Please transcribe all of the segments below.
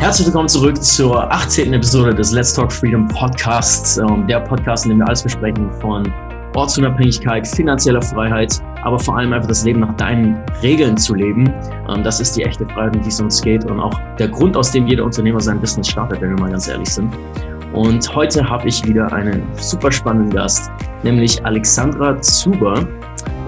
Herzlich willkommen zurück zur 18. Episode des Let's Talk Freedom Podcasts. Ähm, der Podcast, in dem wir alles besprechen von Ortsunabhängigkeit, finanzieller Freiheit, aber vor allem einfach das Leben nach deinen Regeln zu leben. Ähm, das ist die echte Freiheit, um die es uns geht und auch der Grund, aus dem jeder Unternehmer sein Business startet, wenn wir mal ganz ehrlich sind. Und heute habe ich wieder einen super spannenden Gast, nämlich Alexandra Zuber.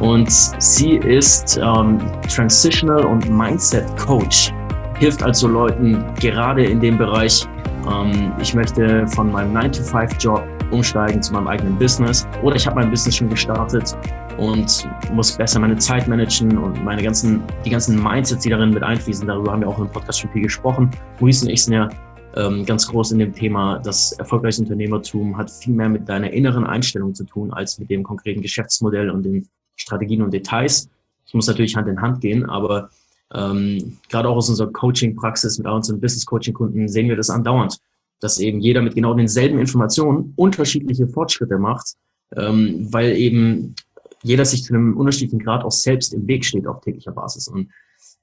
Und sie ist ähm, Transitional und Mindset Coach hilft also Leuten gerade in dem Bereich, ähm, ich möchte von meinem 9-to-5-Job umsteigen zu meinem eigenen Business oder ich habe mein Business schon gestartet und muss besser meine Zeit managen und meine ganzen, die ganzen Mindsets, die darin mit einfließen, darüber haben wir auch im Podcast schon viel gesprochen. Maurice und ich sind ja ähm, ganz groß in dem Thema, das erfolgreiche Unternehmertum hat viel mehr mit deiner inneren Einstellung zu tun, als mit dem konkreten Geschäftsmodell und den Strategien und Details. Es muss natürlich Hand in Hand gehen, aber ähm, gerade auch aus unserer Coaching-Praxis mit unseren Business-Coaching-Kunden sehen wir das andauernd, dass eben jeder mit genau denselben Informationen unterschiedliche Fortschritte macht, ähm, weil eben jeder sich zu einem unterschiedlichen Grad auch selbst im Weg steht auf täglicher Basis. Und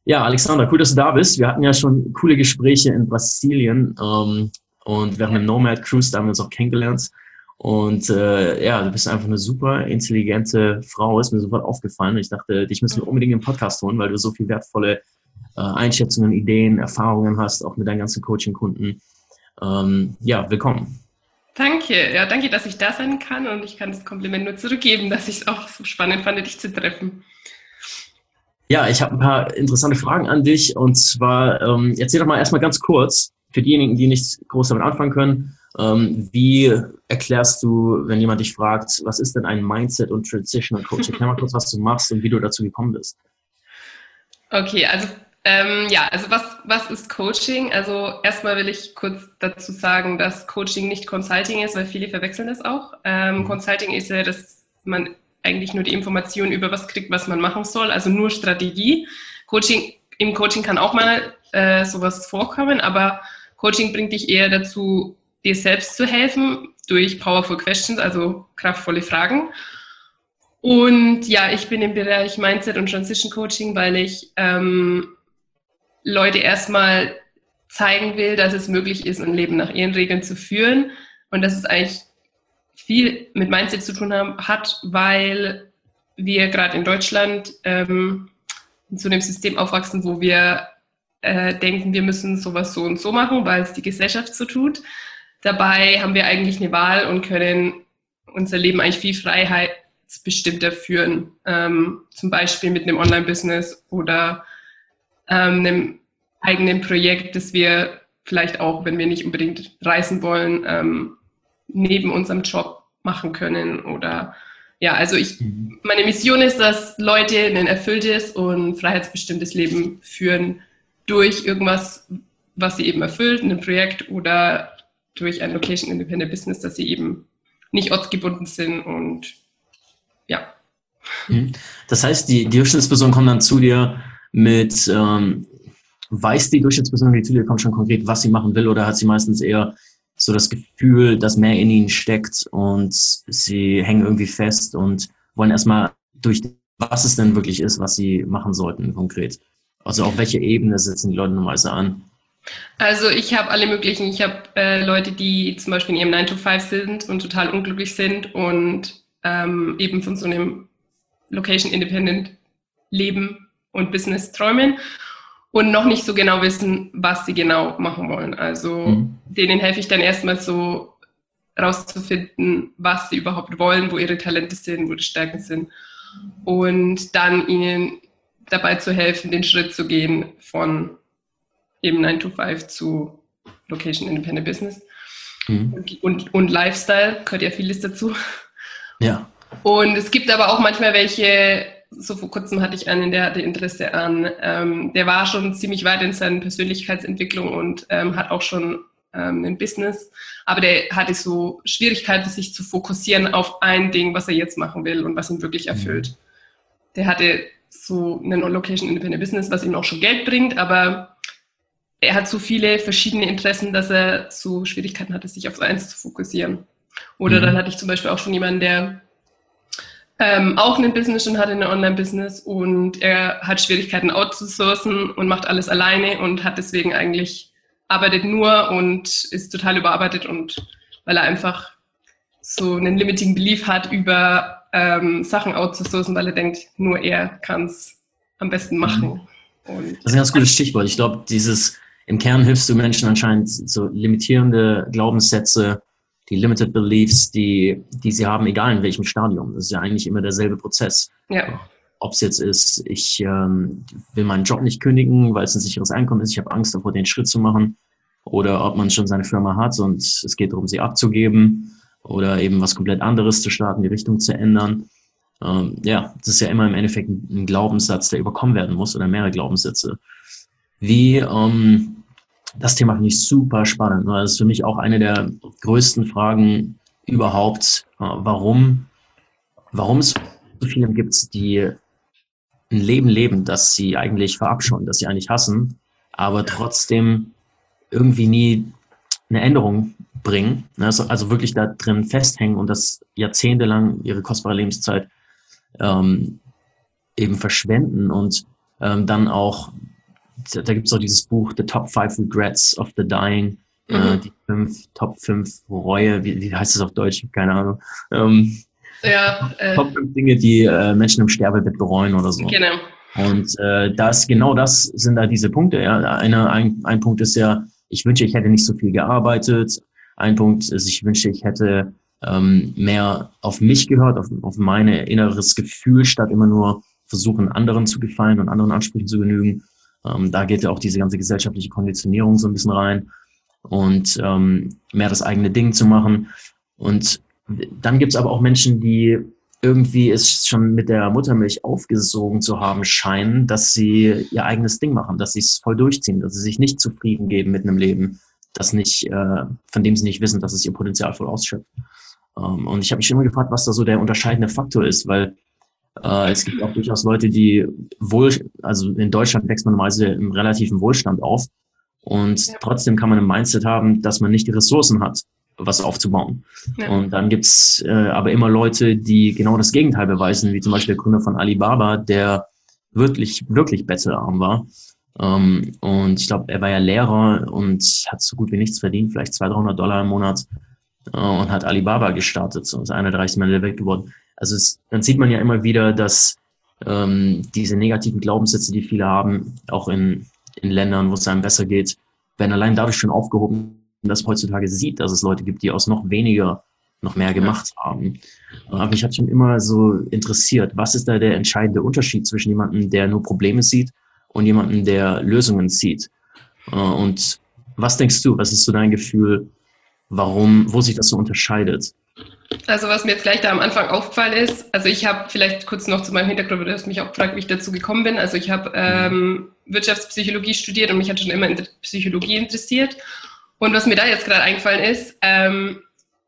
ja, Alexander, cool, dass du da bist. Wir hatten ja schon coole Gespräche in Brasilien ähm, und während dem Nomad Cruise, da haben wir uns auch kennengelernt. Und äh, ja, du bist einfach eine super intelligente Frau, ist mir sofort aufgefallen. Ich dachte, dich müssen wir unbedingt im Podcast holen, weil du so viel wertvolle äh, Einschätzungen, Ideen, Erfahrungen hast, auch mit deinen ganzen Coaching-Kunden. Ähm, ja, willkommen. Danke, ja, danke, dass ich da sein kann und ich kann das Kompliment nur zurückgeben, dass ich es auch so spannend fand, dich zu treffen. Ja, ich habe ein paar interessante Fragen an dich und zwar ähm, erzähl doch mal erstmal ganz kurz für diejenigen, die nichts groß damit anfangen können. Ähm, wie erklärst du, wenn jemand dich fragt, was ist denn ein Mindset und Transitional Coaching? Erklär mal kurz, was du machst und wie du dazu gekommen bist. Okay, also ähm, ja, also was, was ist Coaching? Also erstmal will ich kurz dazu sagen, dass Coaching nicht Consulting ist, weil viele verwechseln das auch. Ähm, mhm. Consulting ist ja, dass man eigentlich nur die Informationen über was kriegt, was man machen soll, also nur Strategie. Coaching, im Coaching kann auch mal äh, sowas vorkommen, aber Coaching bringt dich eher dazu, dir selbst zu helfen durch Powerful Questions, also kraftvolle Fragen. Und ja, ich bin im Bereich Mindset und Transition Coaching, weil ich ähm, Leute erstmal zeigen will, dass es möglich ist, ein Leben nach ihren Regeln zu führen und dass es eigentlich viel mit Mindset zu tun haben, hat, weil wir gerade in Deutschland ähm, so einem System aufwachsen, wo wir äh, denken, wir müssen sowas so und so machen, weil es die Gesellschaft so tut. Dabei haben wir eigentlich eine Wahl und können unser Leben eigentlich viel freiheitsbestimmter führen. Ähm, zum Beispiel mit einem Online-Business oder ähm, einem eigenen Projekt, das wir vielleicht auch, wenn wir nicht unbedingt reisen wollen, ähm, neben unserem Job machen können. Oder ja, also ich, mhm. meine Mission ist, dass Leute ein erfülltes und freiheitsbestimmtes Leben führen durch irgendwas, was sie eben erfüllt, ein Projekt oder durch ein Location Independent Business, dass sie eben nicht ortsgebunden sind und ja. Mhm. Das heißt, die, die Durchschnittsperson kommt dann zu dir mit, ähm, weiß die Durchschnittsperson, die zu dir kommt, schon konkret, was sie machen will, oder hat sie meistens eher so das Gefühl, dass mehr in ihnen steckt und sie hängen irgendwie fest und wollen erstmal durch, was es denn wirklich ist, was sie machen sollten konkret. Also auf welche Ebene setzen die Leute normalerweise an? Also ich habe alle möglichen. Ich habe äh, Leute, die zum Beispiel in ihrem 9 to 5 sind und total unglücklich sind und ähm, eben von so einem Location Independent Leben und Business träumen und noch nicht so genau wissen, was sie genau machen wollen. Also mhm. denen helfe ich dann erstmal so rauszufinden, was sie überhaupt wollen, wo ihre Talente sind, wo die Stärken sind und dann ihnen dabei zu helfen, den Schritt zu gehen von eben 9 to 5 zu Location Independent Business. Mhm. Und, und, und, Lifestyle, gehört ja vieles dazu. Ja. Und es gibt aber auch manchmal welche, so vor kurzem hatte ich einen, der hatte Interesse an, ähm, der war schon ziemlich weit in seiner Persönlichkeitsentwicklung und ähm, hat auch schon ähm, ein Business, aber der hatte so Schwierigkeiten, sich zu fokussieren auf ein Ding, was er jetzt machen will und was ihn wirklich mhm. erfüllt. Mhm. Der hatte so ein Location Independent Business, was ihm auch schon Geld bringt, aber er hat so viele verschiedene Interessen, dass er so Schwierigkeiten hatte, sich auf eins zu fokussieren. Oder mhm. dann hatte ich zum Beispiel auch schon jemanden, der ähm, auch ein Business und hatte ein Online-Business und er hat Schwierigkeiten outzusourcen und macht alles alleine und hat deswegen eigentlich arbeitet nur und ist total überarbeitet und weil er einfach so einen limiting Belief hat über ähm, Sachen outzusourcen, weil er denkt, nur er kann es am besten machen. Und das ist ein ganz gutes Stichwort. Ich glaube, dieses im Kern hilfst du Menschen anscheinend so limitierende Glaubenssätze, die Limited Beliefs, die, die sie haben, egal in welchem Stadium. Das ist ja eigentlich immer derselbe Prozess. Ja. Ob es jetzt ist, ich ähm, will meinen Job nicht kündigen, weil es ein sicheres Einkommen ist, ich habe Angst davor, den Schritt zu machen. Oder ob man schon seine Firma hat und es geht darum, sie abzugeben oder eben was komplett anderes zu starten, die Richtung zu ändern. Ähm, ja, das ist ja immer im Endeffekt ein Glaubenssatz, der überkommen werden muss oder mehrere Glaubenssätze. Wie, ähm, das Thema finde ich super spannend. Ne? Das ist für mich auch eine der größten Fragen überhaupt, äh, warum, warum es so viele gibt, die ein Leben leben, das sie eigentlich verabscheuen, das sie eigentlich hassen, aber trotzdem irgendwie nie eine Änderung bringen, ne? also, also wirklich da drin festhängen und das jahrzehntelang ihre kostbare Lebenszeit ähm, eben verschwenden und ähm, dann auch, da gibt es auch dieses Buch The Top Five Regrets of the Dying, äh, mhm. äh, die fünf, Top 5 Reue, wie, wie heißt das auf Deutsch? Keine Ahnung. Ähm, ja, äh, Top 5 Dinge, die äh, Menschen im Sterbebett bereuen oder so. Genau. Und äh, das, genau das sind da diese Punkte. Ja. Eine, ein, ein Punkt ist ja, ich wünsche, ich hätte nicht so viel gearbeitet. Ein Punkt ist, ich wünsche, ich hätte ähm, mehr auf mich gehört, auf, auf mein inneres Gefühl, statt immer nur versuchen, anderen zu gefallen und anderen Ansprüchen zu genügen. Ähm, da geht ja auch diese ganze gesellschaftliche Konditionierung so ein bisschen rein und ähm, mehr das eigene Ding zu machen. Und dann gibt's aber auch Menschen, die irgendwie es schon mit der Muttermilch aufgesogen zu haben scheinen, dass sie ihr eigenes Ding machen, dass sie es voll durchziehen, dass sie sich nicht zufrieden geben mit einem Leben, das nicht, äh, von dem sie nicht wissen, dass es ihr Potenzial voll ausschöpft. Ähm, und ich habe mich immer gefragt, was da so der unterscheidende Faktor ist, weil äh, es gibt auch durchaus Leute, die wohl, also in Deutschland wächst man normalerweise im relativen Wohlstand auf und ja. trotzdem kann man ein Mindset haben, dass man nicht die Ressourcen hat, was aufzubauen. Ja. Und dann gibt's äh, aber immer Leute, die genau das Gegenteil beweisen, wie zum Beispiel der Gründer von Alibaba, der wirklich, wirklich bettelarm war. Ähm, und ich glaube, er war ja Lehrer und hat so gut wie nichts verdient, vielleicht 200, 300 Dollar im Monat äh, und hat Alibaba gestartet, so ist einer der reichsten Männer der Welt geworden. Also es, dann sieht man ja immer wieder, dass ähm, diese negativen Glaubenssätze, die viele haben, auch in, in Ländern, wo es einem besser geht, werden allein dadurch schon aufgehoben, dass man heutzutage sieht, dass es Leute gibt, die aus noch weniger noch mehr gemacht haben. Aber mich hat schon immer so interessiert, was ist da der entscheidende Unterschied zwischen jemandem, der nur Probleme sieht und jemandem, der Lösungen sieht? Äh, und was denkst du, was ist so dein Gefühl, warum, wo sich das so unterscheidet? Also was mir jetzt gleich da am Anfang aufgefallen ist, also ich habe vielleicht kurz noch zu meinem Hintergrund, du hast mich auch gefragt, wie ich dazu gekommen bin. Also ich habe ähm, Wirtschaftspsychologie studiert und mich hat schon immer in Psychologie interessiert. Und was mir da jetzt gerade eingefallen ist, ähm,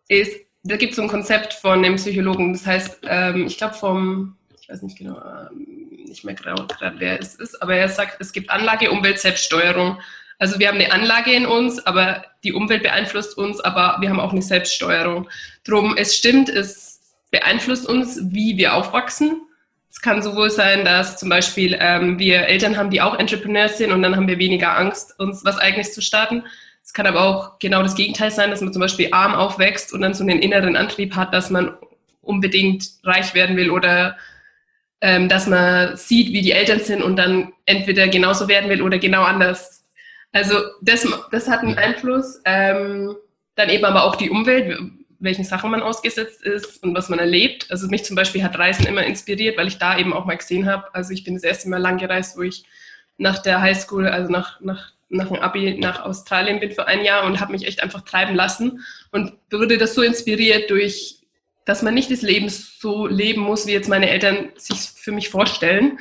ist, da gibt es so ein Konzept von einem Psychologen, das heißt, ähm, ich glaube vom, ich weiß nicht genau, ähm, nicht mehr gerade, wer es ist, aber er sagt, es gibt Anlage, Umwelt, Selbststeuerung. Also wir haben eine Anlage in uns, aber die Umwelt beeinflusst uns, aber wir haben auch eine Selbststeuerung. Drum, es stimmt, es beeinflusst uns, wie wir aufwachsen. Es kann sowohl sein, dass zum Beispiel ähm, wir Eltern haben, die auch Entrepreneurs sind und dann haben wir weniger Angst, uns was eigenes zu starten. Es kann aber auch genau das Gegenteil sein, dass man zum Beispiel arm aufwächst und dann so einen inneren Antrieb hat, dass man unbedingt reich werden will oder ähm, dass man sieht, wie die Eltern sind und dann entweder genauso werden will oder genau anders also das, das hat einen Einfluss. Ähm, dann eben aber auch die Umwelt, welchen Sachen man ausgesetzt ist und was man erlebt. Also mich zum Beispiel hat Reisen immer inspiriert, weil ich da eben auch mal gesehen habe. Also ich bin das erste Mal lang gereist, wo ich nach der Highschool, also nach, nach, nach dem Abi nach Australien bin für ein Jahr und habe mich echt einfach treiben lassen und wurde das so inspiriert durch dass man nicht das Leben so leben muss, wie jetzt meine Eltern sich für mich vorstellen,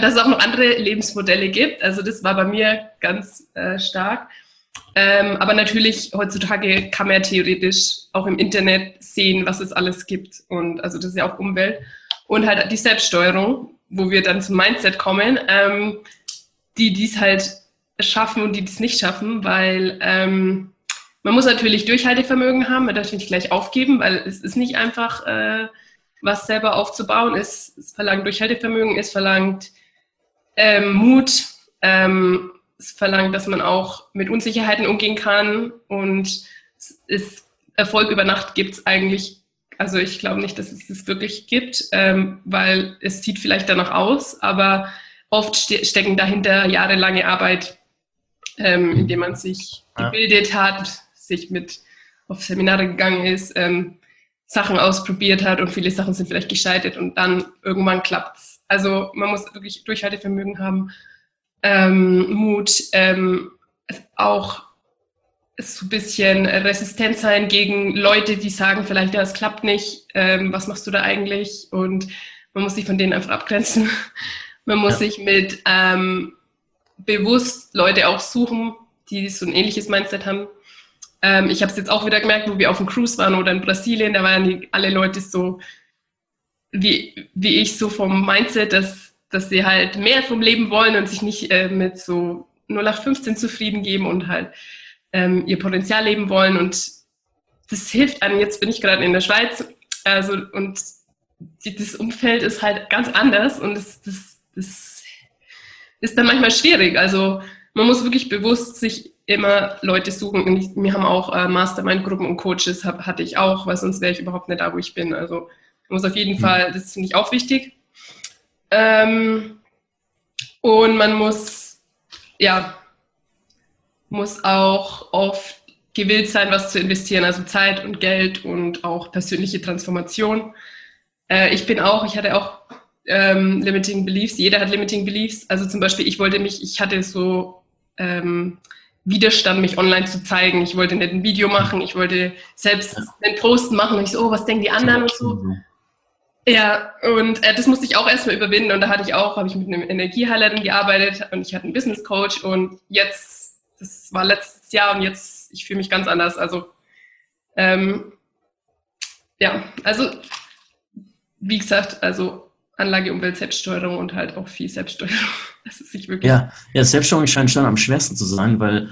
dass es auch noch andere Lebensmodelle gibt. Also das war bei mir ganz äh, stark. Ähm, aber natürlich, heutzutage kann man ja theoretisch auch im Internet sehen, was es alles gibt. Und also das ist ja auch Umwelt. Und halt die Selbststeuerung, wo wir dann zum Mindset kommen, ähm, die dies halt schaffen und die dies nicht schaffen, weil ähm, man muss natürlich Durchhaltevermögen haben, man darf nicht gleich aufgeben, weil es ist nicht einfach, äh, was selber aufzubauen. Es, es verlangt Durchhaltevermögen, es verlangt ähm, Mut, ähm, es verlangt, dass man auch mit Unsicherheiten umgehen kann und es Erfolg über Nacht gibt es eigentlich, also ich glaube nicht, dass es das wirklich gibt, ähm, weil es sieht vielleicht danach aus, aber oft ste stecken dahinter jahrelange Arbeit, ähm, indem man sich gebildet hat, sich mit auf Seminare gegangen ist, ähm, Sachen ausprobiert hat und viele Sachen sind vielleicht gescheitert und dann irgendwann klappt es. Also man muss wirklich Durchhaltevermögen haben, ähm, Mut, ähm, auch so ein bisschen resistent sein gegen Leute, die sagen vielleicht, ja, es klappt nicht, ähm, was machst du da eigentlich? Und man muss sich von denen einfach abgrenzen. Man muss ja. sich mit ähm, bewusst Leute auch suchen, die so ein ähnliches Mindset haben. Ähm, ich habe es jetzt auch wieder gemerkt, wo wir auf dem Cruise waren oder in Brasilien, da waren die, alle Leute so wie, wie ich, so vom Mindset, dass, dass sie halt mehr vom Leben wollen und sich nicht äh, mit so 0 nach 15 zufrieden geben und halt ähm, ihr Potenzial leben wollen. Und das hilft einem. Jetzt bin ich gerade in der Schweiz also, und die, das Umfeld ist halt ganz anders und das, das, das ist dann manchmal schwierig. Also man muss wirklich bewusst sich immer Leute suchen. Und ich, wir haben auch äh, Mastermind-Gruppen und Coaches, hab, hatte ich auch, weil sonst wäre ich überhaupt nicht da, wo ich bin. Also muss auf jeden mhm. Fall, das finde ich auch wichtig. Ähm, und man muss, ja, muss auch oft gewillt sein, was zu investieren, also Zeit und Geld und auch persönliche Transformation. Äh, ich bin auch, ich hatte auch ähm, Limiting Beliefs, jeder hat Limiting Beliefs. Also zum Beispiel, ich wollte mich, ich hatte so ähm, Widerstand, mich online zu zeigen. Ich wollte nicht ein Video machen, ich wollte selbst einen Post machen und ich so, oh, was denken die anderen und so. Ja, und äh, das musste ich auch erstmal überwinden und da hatte ich auch, habe ich mit einem Energiehighlighter gearbeitet und ich hatte einen Business Coach und jetzt, das war letztes Jahr und jetzt, ich fühle mich ganz anders. Also, ähm, ja, also, wie gesagt, also Anlage, Umwelt, Selbststeuerung und halt auch viel Selbststeuerung. Das ist nicht wirklich. Ja, ja Selbststeuerung scheint schon am schwersten zu sein, weil,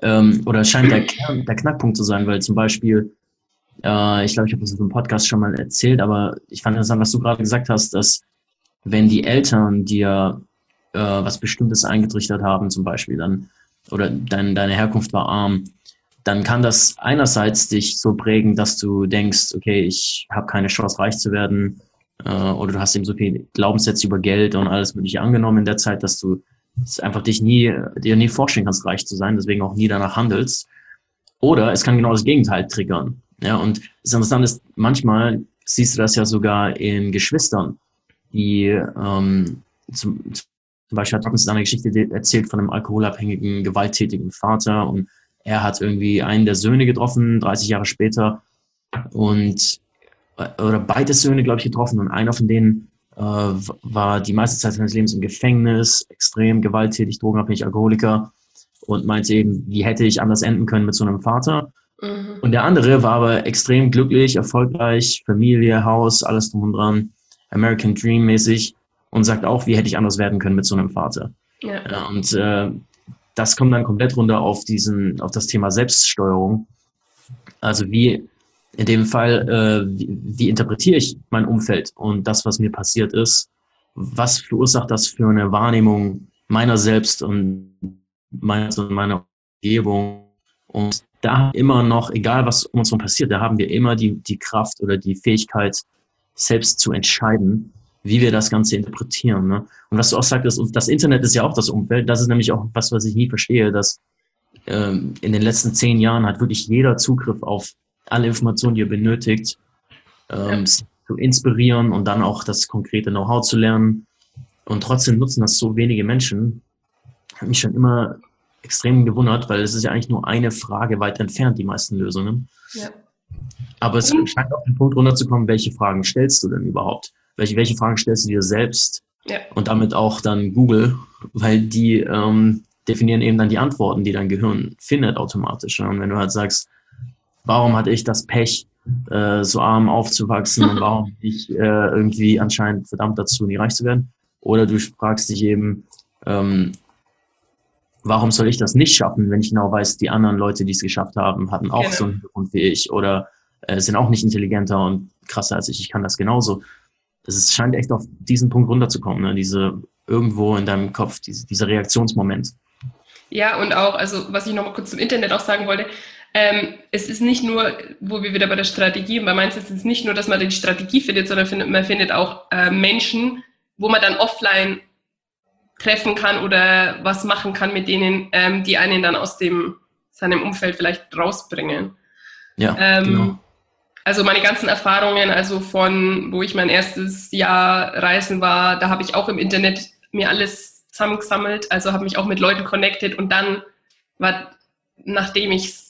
ähm, oder scheint der, Kern, der Knackpunkt zu sein, weil zum Beispiel, äh, ich glaube, ich habe das im Podcast schon mal erzählt, aber ich fand interessant, was du gerade gesagt hast, dass wenn die Eltern dir äh, was Bestimmtes eingetrichtert haben, zum Beispiel, dann, oder dein, deine Herkunft war arm, dann kann das einerseits dich so prägen, dass du denkst, okay, ich habe keine Chance, reich zu werden, äh, oder du hast eben so viel Glaubenssätze über Geld und alles Mögliche angenommen in der Zeit, dass du es einfach dich nie, dir nie vorstellen kannst, reich zu sein, deswegen auch nie danach handelst. Oder es kann genau das Gegenteil triggern. Ja, und das Interessante ist, manchmal siehst du das ja sogar in Geschwistern, die ähm, zum, zum Beispiel hat uns eine Geschichte erzählt von einem alkoholabhängigen, gewalttätigen Vater und er hat irgendwie einen der Söhne getroffen, 30 Jahre später und oder beide Söhne, glaube ich, getroffen und einer von denen äh, war die meiste Zeit seines Lebens im Gefängnis, extrem gewalttätig, drogenabhängig, Alkoholiker und meinte eben, wie hätte ich anders enden können mit so einem Vater. Mhm. Und der andere war aber extrem glücklich, erfolgreich, Familie, Haus, alles drum und dran, American Dream mäßig und sagt auch, wie hätte ich anders werden können mit so einem Vater. Ja. und äh, das kommt dann komplett runter auf diesen, auf das Thema Selbststeuerung. Also wie in dem Fall, äh, wie, wie interpretiere ich mein Umfeld und das, was mir passiert ist? Was verursacht das für eine Wahrnehmung meiner selbst und meiner, meiner Umgebung? Und da immer noch, egal was um uns herum passiert, da haben wir immer die, die Kraft oder die Fähigkeit, selbst zu entscheiden, wie wir das Ganze interpretieren. Ne? Und was du auch sagtest, das Internet ist ja auch das Umfeld, das ist nämlich auch was, was ich nie verstehe, dass ähm, in den letzten zehn Jahren hat wirklich jeder Zugriff auf alle Informationen, die ihr benötigt, ähm, ja. zu inspirieren und dann auch das konkrete Know-how zu lernen. Und trotzdem nutzen das so wenige Menschen. Hat mich schon immer extrem gewundert, weil es ist ja eigentlich nur eine Frage weit entfernt, die meisten Lösungen. Ja. Aber es scheint auf den Punkt runterzukommen, welche Fragen stellst du denn überhaupt? Welche, welche Fragen stellst du dir selbst? Ja. Und damit auch dann Google, weil die ähm, definieren eben dann die Antworten, die dein Gehirn findet automatisch. Und wenn du halt sagst, warum hatte ich das Pech, äh, so arm aufzuwachsen und warum bin ich äh, irgendwie anscheinend verdammt dazu, nie reich zu werden? Oder du fragst dich eben, ähm, warum soll ich das nicht schaffen, wenn ich genau weiß, die anderen Leute, die es geschafft haben, hatten auch genau. so einen Hintergrund wie ich oder äh, sind auch nicht intelligenter und krasser als ich, ich kann das genauso. Es scheint echt auf diesen Punkt runterzukommen, ne? diese irgendwo in deinem Kopf, diese, dieser Reaktionsmoment. Ja, und auch, also was ich noch mal kurz zum Internet auch sagen wollte, ähm, es ist nicht nur, wo wir wieder bei der Strategie bei Mindset ist es nicht nur, dass man die Strategie findet, sondern findet, man findet auch äh, Menschen, wo man dann offline treffen kann oder was machen kann mit denen, ähm, die einen dann aus dem seinem Umfeld vielleicht rausbringen. Ja, ähm, genau. Also meine ganzen Erfahrungen, also von wo ich mein erstes Jahr reisen war, da habe ich auch im Internet mir alles zusammengesammelt, also habe mich auch mit Leuten connected und dann war, nachdem ich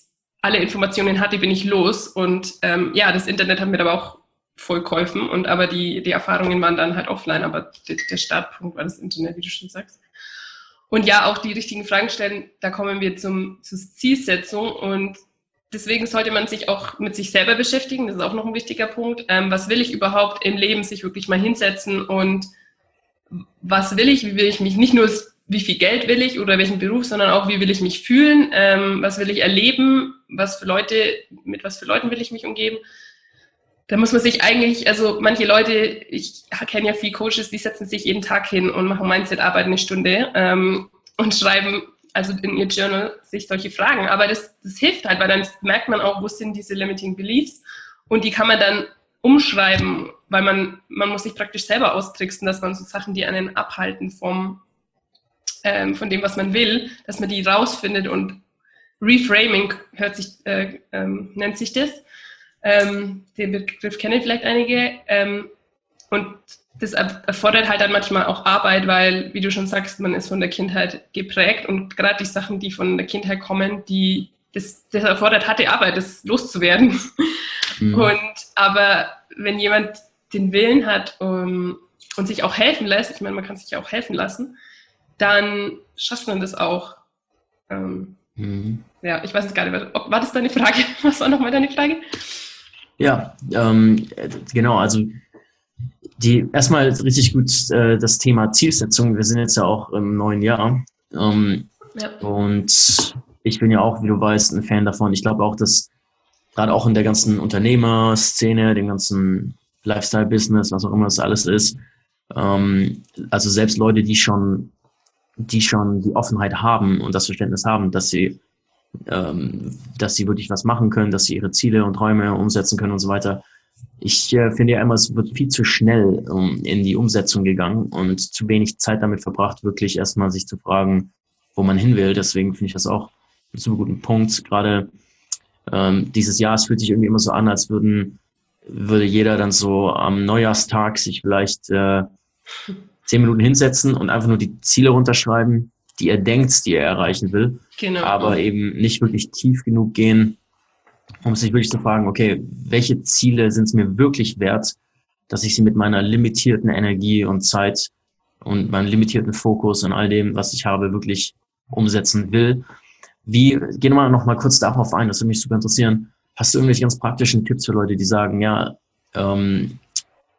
alle Informationen hatte, bin ich los. Und ähm, ja, das Internet hat mir aber auch voll geholfen. Und aber die, die Erfahrungen waren dann halt offline, aber der, der Startpunkt war das Internet, wie du schon sagst. Und ja, auch die richtigen Fragen stellen, da kommen wir zum, zur Zielsetzung. Und deswegen sollte man sich auch mit sich selber beschäftigen, das ist auch noch ein wichtiger Punkt. Ähm, was will ich überhaupt im Leben, sich wirklich mal hinsetzen? Und was will ich, wie will ich mich, nicht nur wie viel Geld will ich oder welchen Beruf, sondern auch wie will ich mich fühlen, ähm, was will ich erleben, was für Leute, mit was für Leuten will ich mich umgeben da muss man sich eigentlich, also manche Leute, ich kenne ja viele Coaches, die setzen sich jeden Tag hin und machen Mindset-Arbeit eine Stunde ähm, und schreiben also in ihr Journal sich solche Fragen. Aber das, das hilft halt, weil dann merkt man auch, wo sind diese limiting beliefs und die kann man dann umschreiben, weil man, man muss sich praktisch selber austricksen, dass man so Sachen, die einen abhalten vom, ähm, von dem, was man will, dass man die rausfindet und Reframing hört sich, äh, ähm, nennt sich das. Ähm, den Begriff kennen vielleicht einige. Ähm, und das erfordert halt dann manchmal auch Arbeit, weil, wie du schon sagst, man ist von der Kindheit geprägt und gerade die Sachen, die von der Kindheit kommen, die das, das erfordert harte Arbeit, das loszuwerden. Mhm. Und aber wenn jemand den Willen hat um, und sich auch helfen lässt, ich meine, man kann sich ja auch helfen lassen, dann schafft man das auch. Ähm, mhm. Ja, ich weiß es gar nicht. War das deine Frage? Was war nochmal deine Frage? Ja, ähm, genau, also die erstmal richtig gut äh, das Thema Zielsetzung. Wir sind jetzt ja auch im neuen Jahr. Ähm, ja. Und ich bin ja auch, wie du weißt, ein Fan davon. Ich glaube auch, dass gerade auch in der ganzen Unternehmerszene, dem ganzen Lifestyle-Business, was auch immer das alles ist, ähm, also selbst Leute, die schon, die schon die Offenheit haben und das Verständnis haben, dass sie ähm, dass sie wirklich was machen können, dass sie ihre Ziele und Träume umsetzen können und so weiter. Ich äh, finde ja immer, es wird viel zu schnell um, in die Umsetzung gegangen und zu wenig Zeit damit verbracht, wirklich erstmal sich zu fragen, wo man hin will. Deswegen finde ich das auch einen super guten Punkt. Gerade ähm, dieses Jahr, es fühlt sich irgendwie immer so an, als würden, würde jeder dann so am Neujahrstag sich vielleicht äh, zehn Minuten hinsetzen und einfach nur die Ziele runterschreiben die er denkt, die er erreichen will, genau. aber eben nicht wirklich tief genug gehen, um sich wirklich zu fragen, okay, welche Ziele sind es mir wirklich wert, dass ich sie mit meiner limitierten Energie und Zeit und meinem limitierten Fokus und all dem, was ich habe, wirklich umsetzen will. Wie, gehen wir noch mal kurz darauf ein, das würde mich super interessieren. Hast du irgendwelche ganz praktischen Tipps für Leute, die sagen, ja, ähm,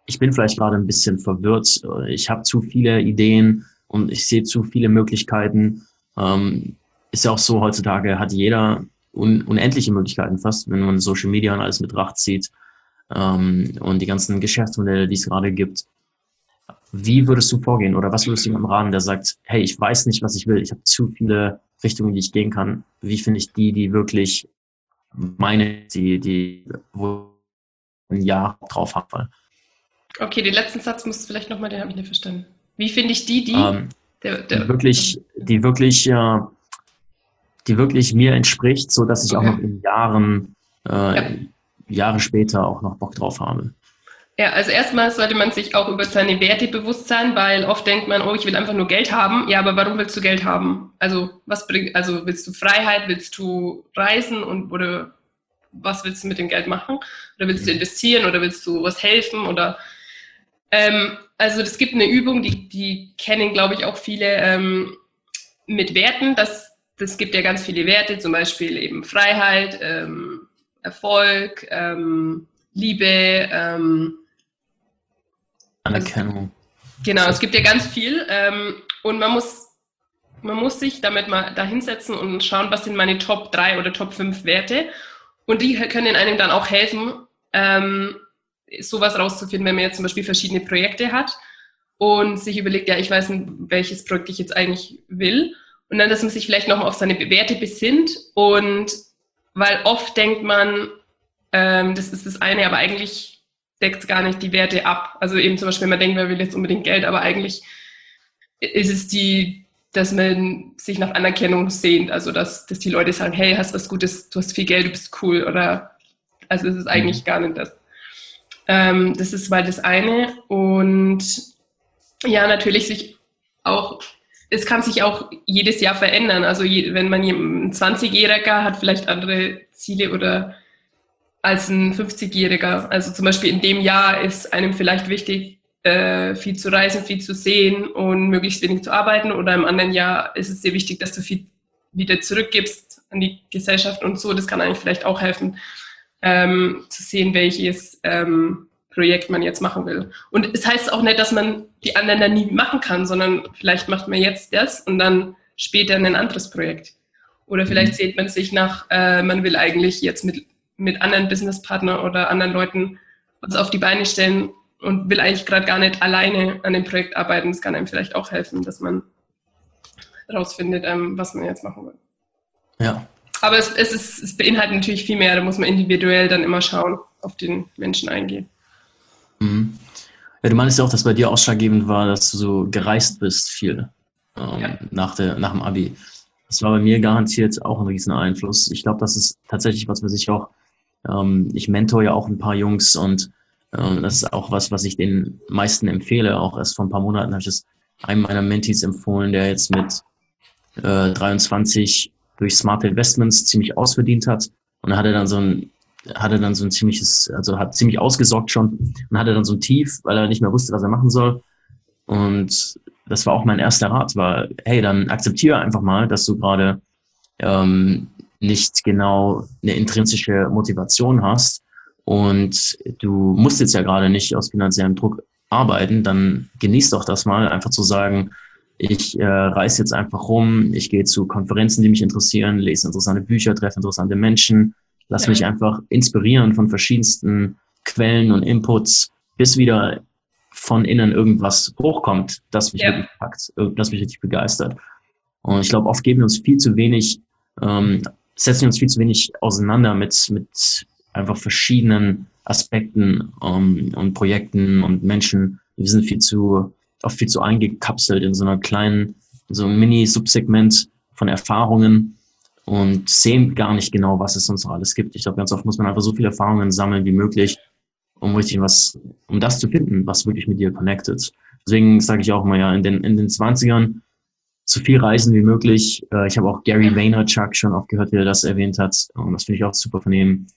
ich bin vielleicht gerade ein bisschen verwirrt, ich habe zu viele Ideen, und ich sehe zu viele Möglichkeiten. Ähm, ist ja auch so, heutzutage hat jeder un unendliche Möglichkeiten fast, wenn man Social Media und alles mit Racht zieht ähm, und die ganzen Geschäftsmodelle, die es gerade gibt. Wie würdest du vorgehen oder was würdest du jemandem raten, der sagt, hey, ich weiß nicht, was ich will, ich habe zu viele Richtungen, die ich gehen kann. Wie finde ich die, die wirklich meine, die, die, wo ein Jahr drauf habe? Okay, den letzten Satz musst du vielleicht nochmal, den habe ich nicht verstanden. Wie finde ich die, die? Ähm, der, der, die wirklich, die wirklich, äh, die wirklich mir entspricht, so dass ich okay. auch noch in Jahren, äh, ja. Jahre später auch noch Bock drauf habe. Ja, also erstmal sollte man sich auch über seine Werte bewusst sein, weil oft denkt man, oh, ich will einfach nur Geld haben. Ja, aber warum willst du Geld haben? Also was bringt, also willst du Freiheit, willst du reisen und oder was willst du mit dem Geld machen? Oder willst du mhm. investieren oder willst du was helfen oder ähm, also es gibt eine Übung, die, die kennen, glaube ich, auch viele ähm, mit Werten. Das, das gibt ja ganz viele Werte, zum Beispiel eben Freiheit, ähm, Erfolg, ähm, Liebe, ähm, Anerkennung. Also, genau, es gibt ja ganz viel ähm, und man muss, man muss sich damit mal da hinsetzen und schauen, was sind meine Top 3 oder Top 5 Werte und die können einem dann auch helfen, ähm, sowas rauszufinden, wenn man jetzt zum Beispiel verschiedene Projekte hat und sich überlegt, ja, ich weiß nicht, welches Projekt ich jetzt eigentlich will. Und dann, dass man sich vielleicht nochmal auf seine Werte besinnt und weil oft denkt man, ähm, das ist das eine, aber eigentlich deckt es gar nicht die Werte ab. Also eben zum Beispiel, man denkt, man will jetzt unbedingt Geld, aber eigentlich ist es die, dass man sich nach Anerkennung sehnt. Also dass, dass die Leute sagen, hey, hast was Gutes, du hast viel Geld, du bist cool. Oder also es ist eigentlich mhm. gar nicht das. Ähm, das ist mal das eine. Und ja, natürlich sich auch, es kann sich auch jedes Jahr verändern. Also je, wenn man ein 20-Jähriger hat vielleicht andere Ziele oder als ein 50-Jähriger. Also zum Beispiel in dem Jahr ist einem vielleicht wichtig, äh, viel zu reisen, viel zu sehen und möglichst wenig zu arbeiten. Oder im anderen Jahr ist es sehr wichtig, dass du viel wieder zurückgibst an die Gesellschaft und so. Das kann eigentlich vielleicht auch helfen, ähm, zu sehen, welches ähm, Projekt man jetzt machen will. Und es heißt auch nicht, dass man die anderen dann nie machen kann, sondern vielleicht macht man jetzt das und dann später ein anderes Projekt. Oder vielleicht mhm. sehnt man sich nach, äh, man will eigentlich jetzt mit, mit anderen Businesspartnern oder anderen Leuten was auf die Beine stellen und will eigentlich gerade gar nicht alleine an dem Projekt arbeiten. Das kann einem vielleicht auch helfen, dass man herausfindet, ähm, was man jetzt machen will. Ja. Aber es, es, ist, es beinhaltet natürlich viel mehr. Da muss man individuell dann immer schauen, auf den Menschen eingehen. Mhm. Ja, du meinst ja auch, dass bei dir ausschlaggebend war, dass du so gereist bist viel ähm, ja. nach, der, nach dem Abi. Das war bei mir garantiert auch ein riesen Einfluss. Ich glaube, das ist tatsächlich was, was ich auch, ähm, ich mentor ja auch ein paar Jungs und ähm, das ist auch was, was ich den meisten empfehle. Auch erst vor ein paar Monaten habe ich es einem meiner Mentees empfohlen, der jetzt mit äh, 23 durch Smart Investments ziemlich ausverdient hat. Und da hatte dann so ein hatte dann so ein ziemliches, also hat ziemlich ausgesorgt schon und hatte dann so ein Tief, weil er nicht mehr wusste, was er machen soll. Und das war auch mein erster Rat, war, hey, dann akzeptiere einfach mal, dass du gerade ähm, nicht genau eine intrinsische Motivation hast und du musst jetzt ja gerade nicht aus finanziellem Druck arbeiten, dann genieß doch das mal, einfach zu sagen, ich äh, reise jetzt einfach rum, ich gehe zu Konferenzen, die mich interessieren, lese interessante Bücher, treffe interessante Menschen, lass ja. mich einfach inspirieren von verschiedensten Quellen und Inputs, bis wieder von innen irgendwas hochkommt, das mich ja. wirklich packt, das mich richtig begeistert. Und ich glaube, oft geben wir uns viel zu wenig, ähm, setzen wir uns viel zu wenig auseinander mit, mit einfach verschiedenen Aspekten um, ähm, und Projekten und Menschen. Wir sind viel zu, oft viel zu eingekapselt in so einer kleinen, so einem Mini-Subsegment von Erfahrungen und sehen gar nicht genau, was es sonst alles gibt. Ich glaube, ganz oft muss man einfach so viele Erfahrungen sammeln wie möglich, um richtig was, um das zu finden, was wirklich mit dir connected. Deswegen sage ich auch mal ja, in den, in den 20ern so viel reisen wie möglich. Äh, ich habe auch Gary Vaynerchuk schon oft gehört, wie er das erwähnt hat. Und das finde ich auch super von ihm.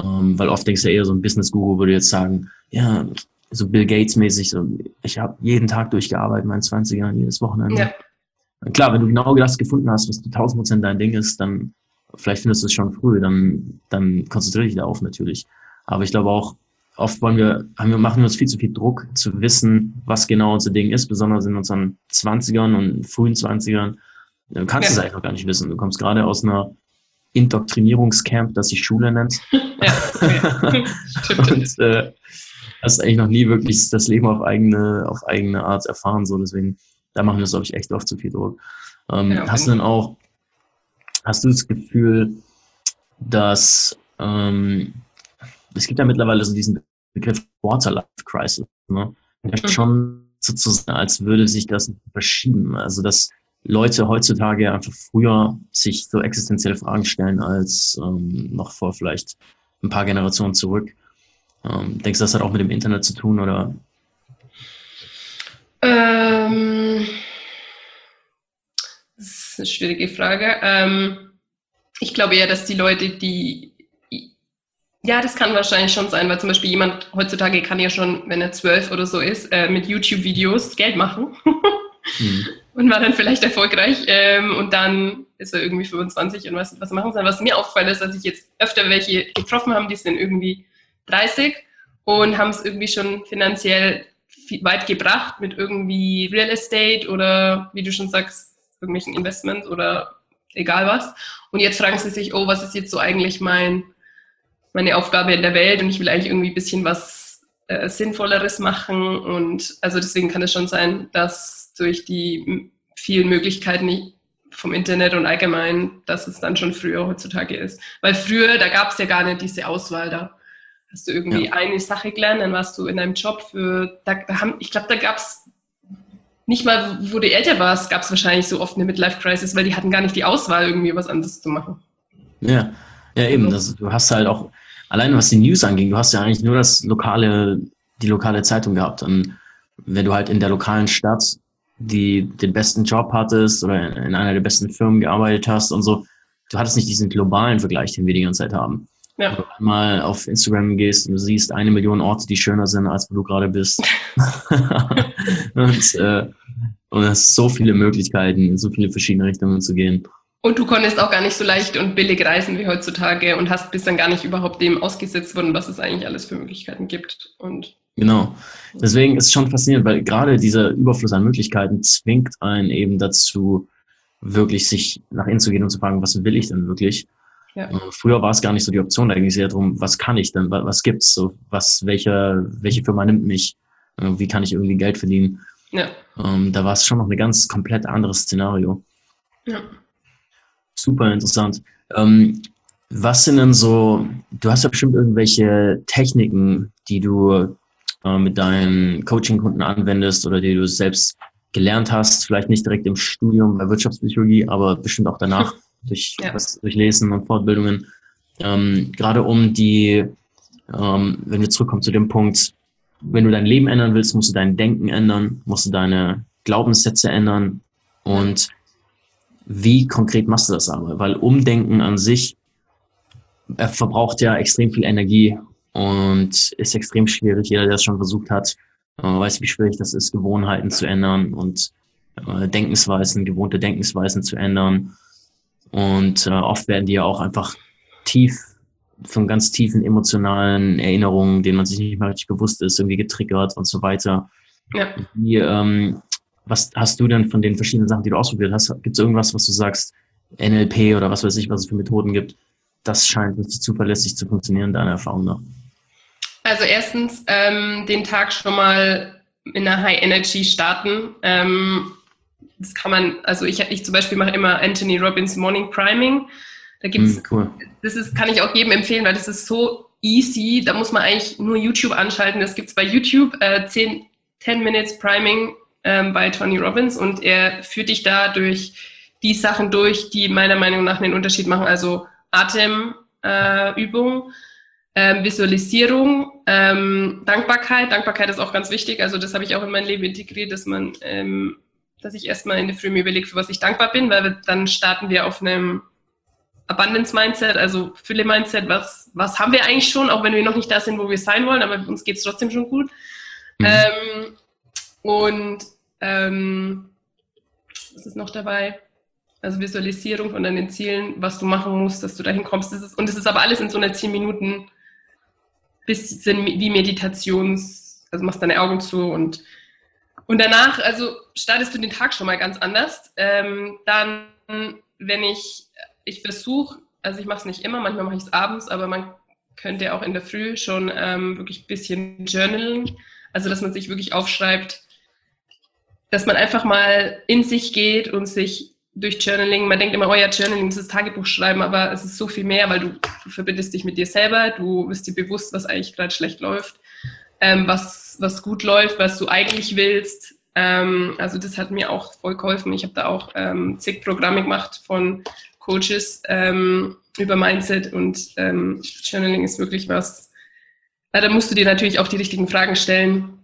Ähm, weil oft denkst du eher, so ein Business-Guru würde jetzt sagen, ja, so Bill Gates-mäßig, so, ich habe jeden Tag durchgearbeitet, meinen 20 jedes Wochenende. Ja. Klar, wenn du genau das gefunden hast, was du 1000 Prozent dein Ding ist, dann vielleicht findest du es schon früh, dann, dann konzentriere dich darauf natürlich. Aber ich glaube auch, oft wollen wir, haben wir, machen wir uns viel zu viel Druck zu wissen, was genau unser Ding ist, besonders in unseren 20ern und frühen 20ern. Du kannst ja. es eigentlich noch gar nicht wissen. Du kommst gerade aus einer Indoktrinierungscamp, das sich Schule nennt. Ja, und äh, hast eigentlich noch nie wirklich das Leben auf eigene, auf eigene Art erfahren. So, deswegen, da machen wir es, glaube ich, echt oft zu viel Druck. Ähm, ja, hast du denn auch, hast du das Gefühl, dass ähm, es gibt ja mittlerweile so diesen Begriff Waterlife Crisis, ne? Ja, mhm. schon sozusagen, als würde sich das verschieben. Also, dass Leute heutzutage einfach früher sich so existenzielle Fragen stellen als ähm, noch vor vielleicht ein paar Generationen zurück. Ähm, denkst du, das hat auch mit dem Internet zu tun oder? Ähm, das ist eine schwierige Frage. Ähm, ich glaube eher, dass die Leute, die ja, das kann wahrscheinlich schon sein, weil zum Beispiel jemand heutzutage kann ja schon, wenn er zwölf oder so ist, äh, mit YouTube-Videos Geld machen. mhm und war dann vielleicht erfolgreich. Ähm, und dann ist er irgendwie 25 und weiß was machen soll. Was mir auffällt, ist, dass ich jetzt öfter welche getroffen habe, die sind irgendwie 30 und haben es irgendwie schon finanziell weit gebracht mit irgendwie Real Estate oder wie du schon sagst, irgendwelchen Investments oder egal was. Und jetzt fragen sie sich, oh, was ist jetzt so eigentlich mein, meine Aufgabe in der Welt und ich will eigentlich irgendwie ein bisschen was äh, Sinnvolleres machen. Und also deswegen kann es schon sein, dass durch die vielen Möglichkeiten vom Internet und allgemein, dass es dann schon früher heutzutage ist. Weil früher, da gab es ja gar nicht diese Auswahl da. Hast du irgendwie ja. eine Sache gelernt, dann warst du in einem Job für, da, haben, ich glaube, da gab es nicht mal, wo du älter warst, gab es wahrscheinlich so oft eine Midlife-Crisis, weil die hatten gar nicht die Auswahl, irgendwie was anderes zu machen. Ja, ja eben. Also. Du hast halt auch, allein was die News anging, du hast ja eigentlich nur das lokale, die lokale Zeitung gehabt. Und wenn du halt in der lokalen Stadt die den besten Job hattest oder in einer der besten Firmen gearbeitet hast und so, du hattest nicht diesen globalen Vergleich, den wir die ganze Zeit haben. Ja. Wenn du mal auf Instagram gehst und du siehst eine Million Orte, die schöner sind, als wo du gerade bist. und, äh, und hast so viele Möglichkeiten, in so viele verschiedene Richtungen zu gehen. Und du konntest auch gar nicht so leicht und billig reisen wie heutzutage und hast bis dann gar nicht überhaupt dem ausgesetzt worden, was es eigentlich alles für Möglichkeiten gibt. Und Genau. Deswegen ist es schon faszinierend, weil gerade dieser Überfluss an Möglichkeiten zwingt einen eben dazu, wirklich sich nach innen zu gehen und zu fragen, was will ich denn wirklich? Ja. Früher war es gar nicht so die Option, da ging es eher darum, was kann ich denn, was gibt's, so, was, welche, welche Firma nimmt mich, wie kann ich irgendwie Geld verdienen? Ja. Ähm, da war es schon noch ein ganz komplett anderes Szenario. Ja. Super interessant. Ähm, was sind denn so, du hast ja bestimmt irgendwelche Techniken, die du äh, mit deinen Coaching-Kunden anwendest oder die du selbst gelernt hast, vielleicht nicht direkt im Studium bei Wirtschaftspsychologie, aber bestimmt auch danach durch, ja. was, durch Lesen und Fortbildungen. Ähm, gerade um die, ähm, wenn wir zurückkommen zu dem Punkt, wenn du dein Leben ändern willst, musst du dein Denken ändern, musst du deine Glaubenssätze ändern und wie konkret machst du das aber? Weil Umdenken an sich verbraucht ja extrem viel Energie und ist extrem schwierig. Jeder, der es schon versucht hat, äh, weiß, wie schwierig das ist, Gewohnheiten zu ändern und äh, Denkensweisen, gewohnte Denkensweisen zu ändern. Und äh, oft werden die ja auch einfach tief von ganz tiefen emotionalen Erinnerungen, denen man sich nicht mehr richtig bewusst ist, irgendwie getriggert und so weiter. Ja. Wie, ähm, was hast du denn von den verschiedenen Sachen, die du ausprobiert hast? Gibt es irgendwas, was du sagst, NLP oder was weiß ich, was es für Methoden gibt? Das scheint richtig zuverlässig zu funktionieren, deiner Erfahrung nach. Also erstens ähm, den Tag schon mal in einer High Energy starten. Ähm, das kann man, also ich, ich zum Beispiel mache immer Anthony Robbins Morning Priming. Da gibt's, mm, cool. das ist, kann ich auch jedem empfehlen, weil das ist so easy. Da muss man eigentlich nur YouTube anschalten. Das gibt es bei YouTube, äh, 10, 10 Minutes Priming ähm, bei Tony Robbins und er führt dich da durch die Sachen durch, die meiner Meinung nach einen Unterschied machen. Also Atemübung, äh, ähm, Visualisierung, ähm, Dankbarkeit. Dankbarkeit ist auch ganz wichtig. Also das habe ich auch in mein Leben integriert, dass man, ähm, dass ich erstmal in der Früh mir überlege, für was ich dankbar bin, weil wir, dann starten wir auf einem Abundance-Mindset, also Fülle-Mindset. Was, was haben wir eigentlich schon, auch wenn wir noch nicht da sind, wo wir sein wollen, aber uns geht es trotzdem schon gut. Mhm. Ähm, und ähm, was ist noch dabei? Also Visualisierung von deinen Zielen, was du machen musst, dass du dahin kommst. Das ist, und es ist aber alles in so einer 10 Minuten bisschen wie Meditations, also machst deine Augen zu und, und danach, also startest du den Tag schon mal ganz anders. Ähm, dann, wenn ich, ich versuche, also ich mache es nicht immer, manchmal mache ich es abends, aber man könnte auch in der Früh schon ähm, wirklich ein bisschen journalen, also dass man sich wirklich aufschreibt, dass man einfach mal in sich geht und sich durch Journaling, man denkt immer, oh ja, Journaling ist das Tagebuch schreiben, aber es ist so viel mehr, weil du, du verbindest dich mit dir selber, du bist dir bewusst, was eigentlich gerade schlecht läuft, ähm, was, was gut läuft, was du eigentlich willst. Ähm, also das hat mir auch voll geholfen. Ich habe da auch ähm, zig Programme gemacht von Coaches ähm, über Mindset und ähm, Journaling ist wirklich was, ja, da musst du dir natürlich auch die richtigen Fragen stellen.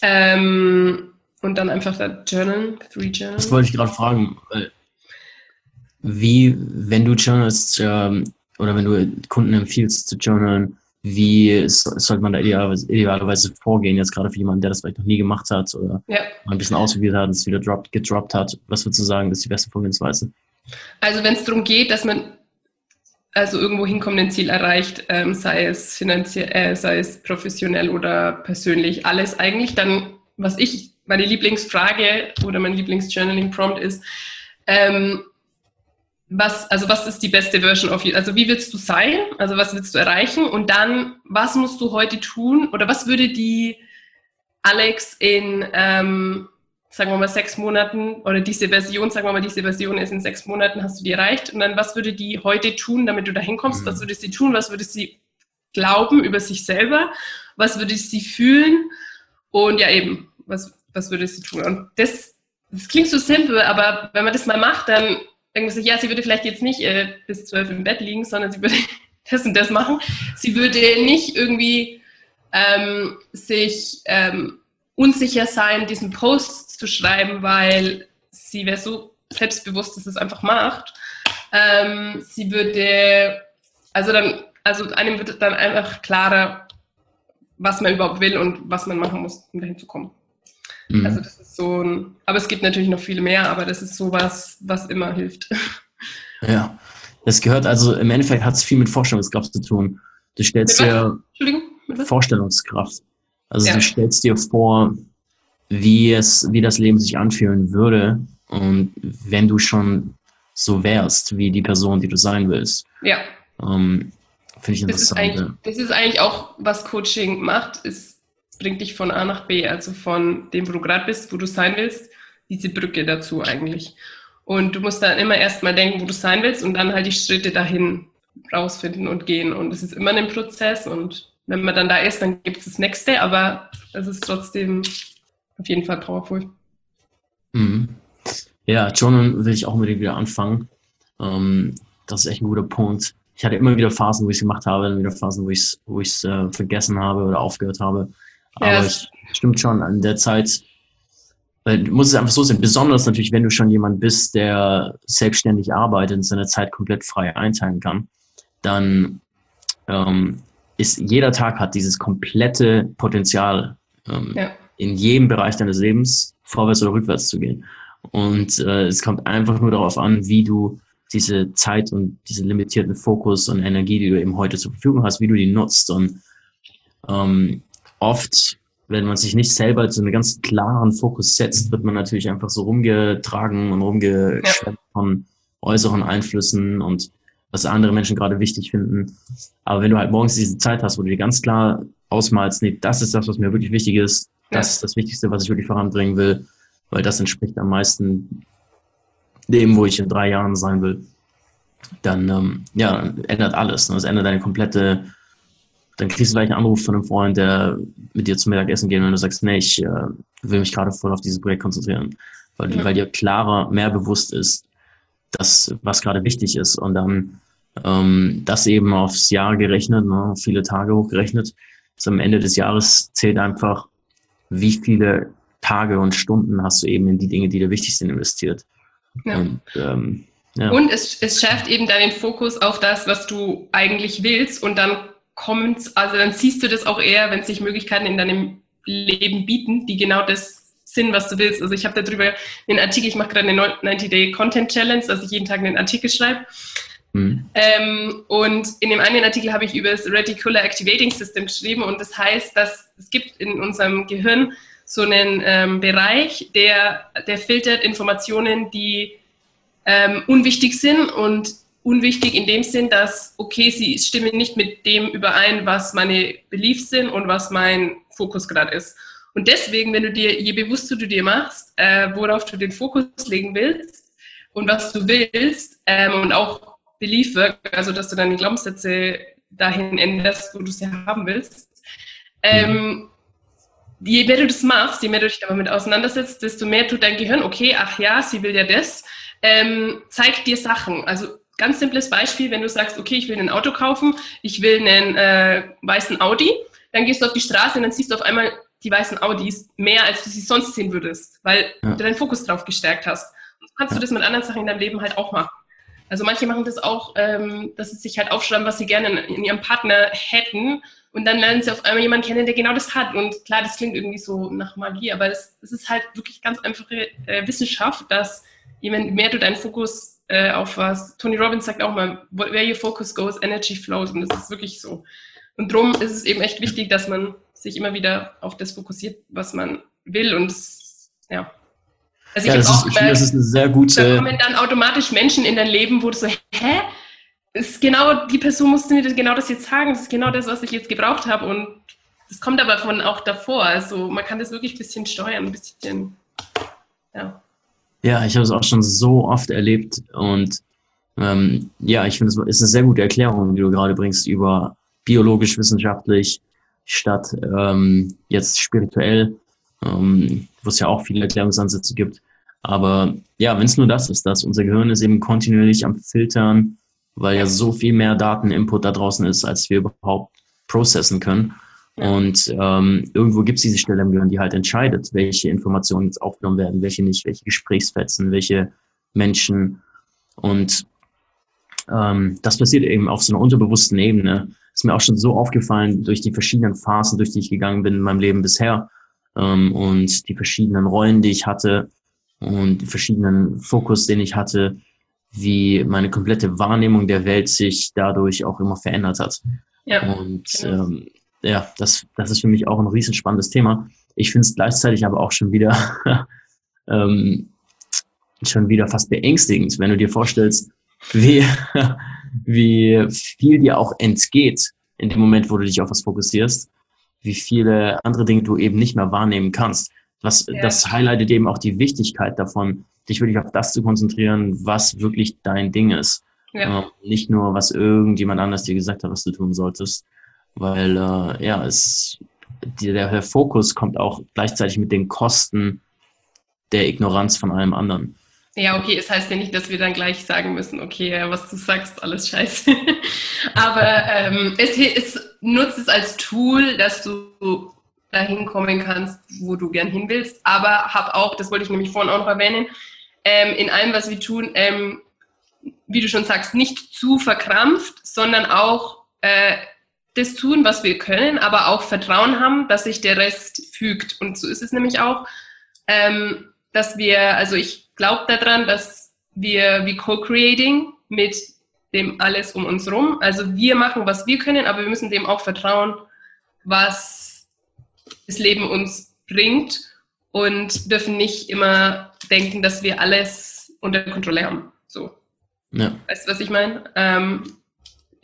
Ähm, und dann einfach da journalen, three journal. Das wollte ich gerade fragen. Wie, wenn du journalst ähm, oder wenn du Kunden empfiehlst zu journalen, wie sollte man da idealerweise, idealerweise, vorgehen, jetzt gerade für jemanden, der das vielleicht noch nie gemacht hat oder ja. mal ein bisschen ausprobiert hat und es wieder dropped, gedroppt hat? Was würdest du sagen, ist die beste Vorgehensweise? Also wenn es darum geht, dass man also irgendwo hinkommt, ein Ziel erreicht, ähm, sei es finanziell, äh, sei es professionell oder persönlich, alles eigentlich, dann was ich meine Lieblingsfrage oder mein Lieblingsjournaling-Prompt ist, ähm, was, also was ist die beste Version of you? Also wie willst du sein? Also was willst du erreichen? Und dann, was musst du heute tun? Oder was würde die Alex in ähm, sagen wir mal, sechs Monaten oder diese Version, sagen wir mal, diese Version ist in sechs Monaten, hast du die erreicht. Und dann, was würde die heute tun, damit du da hinkommst? Mhm. Was würde sie tun? Was würde sie glauben über sich selber? Was würde sie fühlen? Und ja, eben, was, was würde sie tun? Und das, das klingt so simpel, aber wenn man das mal macht, dann denkt man sich, ja, sie würde vielleicht jetzt nicht äh, bis zwölf im Bett liegen, sondern sie würde das und das machen. Sie würde nicht irgendwie ähm, sich ähm, unsicher sein, diesen Post zu schreiben, weil sie wäre so selbstbewusst, dass es einfach macht. Ähm, sie würde, also dann, also einem wird dann einfach klarer, was man überhaupt will und was man machen muss, um dahin zu kommen. Mhm. Also das ist so ein, aber es gibt natürlich noch viele mehr, aber das ist sowas, was immer hilft. Ja, das gehört also, im Endeffekt hat es viel mit Vorstellungskraft zu tun. Du stellst dir Vorstellungskraft. Also ja. du stellst dir vor, wie es, wie das Leben sich anfühlen würde und wenn du schon so wärst, wie die Person, die du sein willst. Ja. Ähm, Finde ich interessant. Das ist, das ist, eigentlich auch, was Coaching macht, es bringt dich von A nach B, also von dem, wo du gerade bist, wo du sein willst, diese Brücke dazu eigentlich. Und du musst dann immer erstmal denken, wo du sein willst und dann halt die Schritte dahin rausfinden und gehen. Und es ist immer ein Prozess und wenn man dann da ist, dann gibt es das nächste, aber es ist trotzdem auf jeden Fall powerful. Mhm. Ja, Jonan will ich auch unbedingt wieder anfangen. Ähm, das ist echt ein guter Punkt. Ich hatte immer wieder Phasen, wo ich es gemacht habe, dann wieder Phasen, wo ich es wo äh, vergessen habe oder aufgehört habe. Aber ja, es stimmt schon, an der Zeit, weil du musst es einfach so sehen, besonders natürlich, wenn du schon jemand bist, der selbstständig arbeitet und seine Zeit komplett frei einteilen kann, dann ähm, ist jeder Tag hat dieses komplette Potenzial, ähm, ja. in jedem Bereich deines Lebens vorwärts oder rückwärts zu gehen. Und äh, es kommt einfach nur darauf an, wie du diese Zeit und diesen limitierten Fokus und Energie, die du eben heute zur Verfügung hast, wie du die nutzt. Und ähm, oft, wenn man sich nicht selber so einen ganz klaren Fokus setzt, wird man natürlich einfach so rumgetragen und rumgeschleppt ja. von äußeren Einflüssen und was andere Menschen gerade wichtig finden. Aber wenn du halt morgens diese Zeit hast, wo du dir ganz klar ausmalst, nee, das ist das, was mir wirklich wichtig ist, das ist das Wichtigste, was ich wirklich voranbringen will, weil das entspricht am meisten dem, wo ich in drei Jahren sein will, dann ähm, ja, ändert alles. Ne? Das ändert deine komplette, dann kriegst du gleich einen Anruf von einem Freund, der mit dir zum Mittagessen geht und du sagst, nee, ich äh, will mich gerade voll auf dieses Projekt konzentrieren, weil, ja. weil dir klarer, mehr bewusst ist, das, was gerade wichtig ist. Und dann ähm, das eben aufs Jahr gerechnet, ne, viele Tage hochgerechnet. Bis am Ende des Jahres zählt einfach, wie viele Tage und Stunden hast du eben in die Dinge, die dir wichtig sind, investiert. Ja. Und, ähm, ja. und es, es schärft eben deinen Fokus auf das, was du eigentlich willst und dann kommt's, also dann siehst du das auch eher, wenn sich Möglichkeiten in deinem Leben bieten, die genau das sind, was du willst. Also ich habe darüber einen Artikel, ich mache gerade eine 90-Day Content Challenge, dass ich jeden Tag einen Artikel schreibe. Mhm. Ähm, und in dem einen Artikel habe ich über das Reticular Activating System geschrieben und das heißt, dass es gibt in unserem Gehirn so einen ähm, Bereich, der, der filtert Informationen, die ähm, unwichtig sind und unwichtig in dem Sinn, dass, okay, sie stimmen nicht mit dem überein, was meine Beliefs sind und was mein Fokus gerade ist. Und deswegen, wenn du dir, je bewusster du dir machst, äh, worauf du den Fokus legen willst und was du willst ähm, und auch Belief Work, also dass du deine Glaubenssätze dahin änderst, wo du sie haben willst. Ähm, je mehr du das machst, je mehr du dich damit auseinandersetzt, desto mehr tut dein Gehirn, okay, ach ja, sie will ja das, ähm, zeigt dir Sachen. Also ganz simples Beispiel, wenn du sagst, okay, ich will ein Auto kaufen, ich will einen äh, weißen Audi, dann gehst du auf die Straße und dann siehst du auf einmal die weißen Audis mehr, als du sie sonst sehen würdest, weil ja. du deinen Fokus drauf gestärkt hast. Und so kannst du das mit anderen Sachen in deinem Leben halt auch machen. Also manche machen das auch, ähm, dass sie sich halt aufschreiben, was sie gerne in, in, ihrem Partner hätten. Und dann lernen sie auf einmal jemanden kennen, der genau das hat. Und klar, das klingt irgendwie so nach Magie, aber es, es ist halt wirklich ganz einfache äh, Wissenschaft, dass je mehr du deinen Fokus äh, auf was, Tony Robbins sagt auch mal, where your focus goes, energy flows. Und das ist wirklich so. Und darum ist es eben echt wichtig, dass man sich immer wieder auf das fokussiert, was man will. Und das, ja, also ja, das, ist, ich finde, das ist eine sehr gute. Da kommen dann automatisch Menschen in dein Leben, wo du so, hä? ist genau, die Person musste mir das, genau das jetzt sagen, das ist genau das, was ich jetzt gebraucht habe. Und das kommt aber von auch davor. Also man kann das wirklich ein bisschen steuern, ein bisschen Ja, ja ich habe es auch schon so oft erlebt und ähm, ja, ich finde, es ist eine sehr gute Erklärung, die du gerade bringst über biologisch-wissenschaftlich statt ähm, jetzt spirituell, ähm, wo es ja auch viele Erklärungsansätze gibt. Aber ja, wenn es nur das ist, dass unser Gehirn ist eben kontinuierlich am Filtern, weil ja so viel mehr Dateninput da draußen ist, als wir überhaupt processen können. Und ähm, irgendwo gibt es diese Stelle im Gehirn, die halt entscheidet, welche Informationen jetzt aufgenommen werden, welche nicht, welche Gesprächsfetzen, welche Menschen. Und ähm, das passiert eben auf so einer unterbewussten Ebene. Ist mir auch schon so aufgefallen durch die verschiedenen Phasen, durch die ich gegangen bin in meinem Leben bisher ähm, und die verschiedenen Rollen, die ich hatte und die verschiedenen Fokus, den ich hatte, wie meine komplette Wahrnehmung der Welt sich dadurch auch immer verändert hat. Ja, und genau. ähm, ja, das, das ist für mich auch ein riesenspannendes Thema. Ich finde es gleichzeitig aber auch schon wieder, ähm, schon wieder fast beängstigend, wenn du dir vorstellst, wie, wie viel dir auch entgeht in dem Moment, wo du dich auf was fokussierst, wie viele andere Dinge du eben nicht mehr wahrnehmen kannst. Was, ja. Das highlightet eben auch die Wichtigkeit davon, dich wirklich auf das zu konzentrieren, was wirklich dein Ding ist. Ja. Äh, nicht nur, was irgendjemand anders dir gesagt hat, was du tun solltest. Weil, äh, ja, es, die, der, der Fokus kommt auch gleichzeitig mit den Kosten der Ignoranz von allem anderen. Ja, okay, es heißt ja nicht, dass wir dann gleich sagen müssen, okay, was du sagst, alles scheiße. Aber ähm, es, es nutzt es als Tool, dass du dahin kommen kannst, wo du gern hin willst. Aber hab auch, das wollte ich nämlich vorhin auch noch erwähnen, ähm, in allem, was wir tun, ähm, wie du schon sagst, nicht zu verkrampft, sondern auch äh, das tun, was wir können, aber auch Vertrauen haben, dass sich der Rest fügt. Und so ist es nämlich auch, ähm, dass wir, also ich glaube daran, dass wir wie Co-Creating mit dem alles um uns rum, also wir machen, was wir können, aber wir müssen dem auch vertrauen, was das Leben uns bringt und dürfen nicht immer denken, dass wir alles unter Kontrolle haben. So. Ja. Weißt du, was ich meine? Ähm,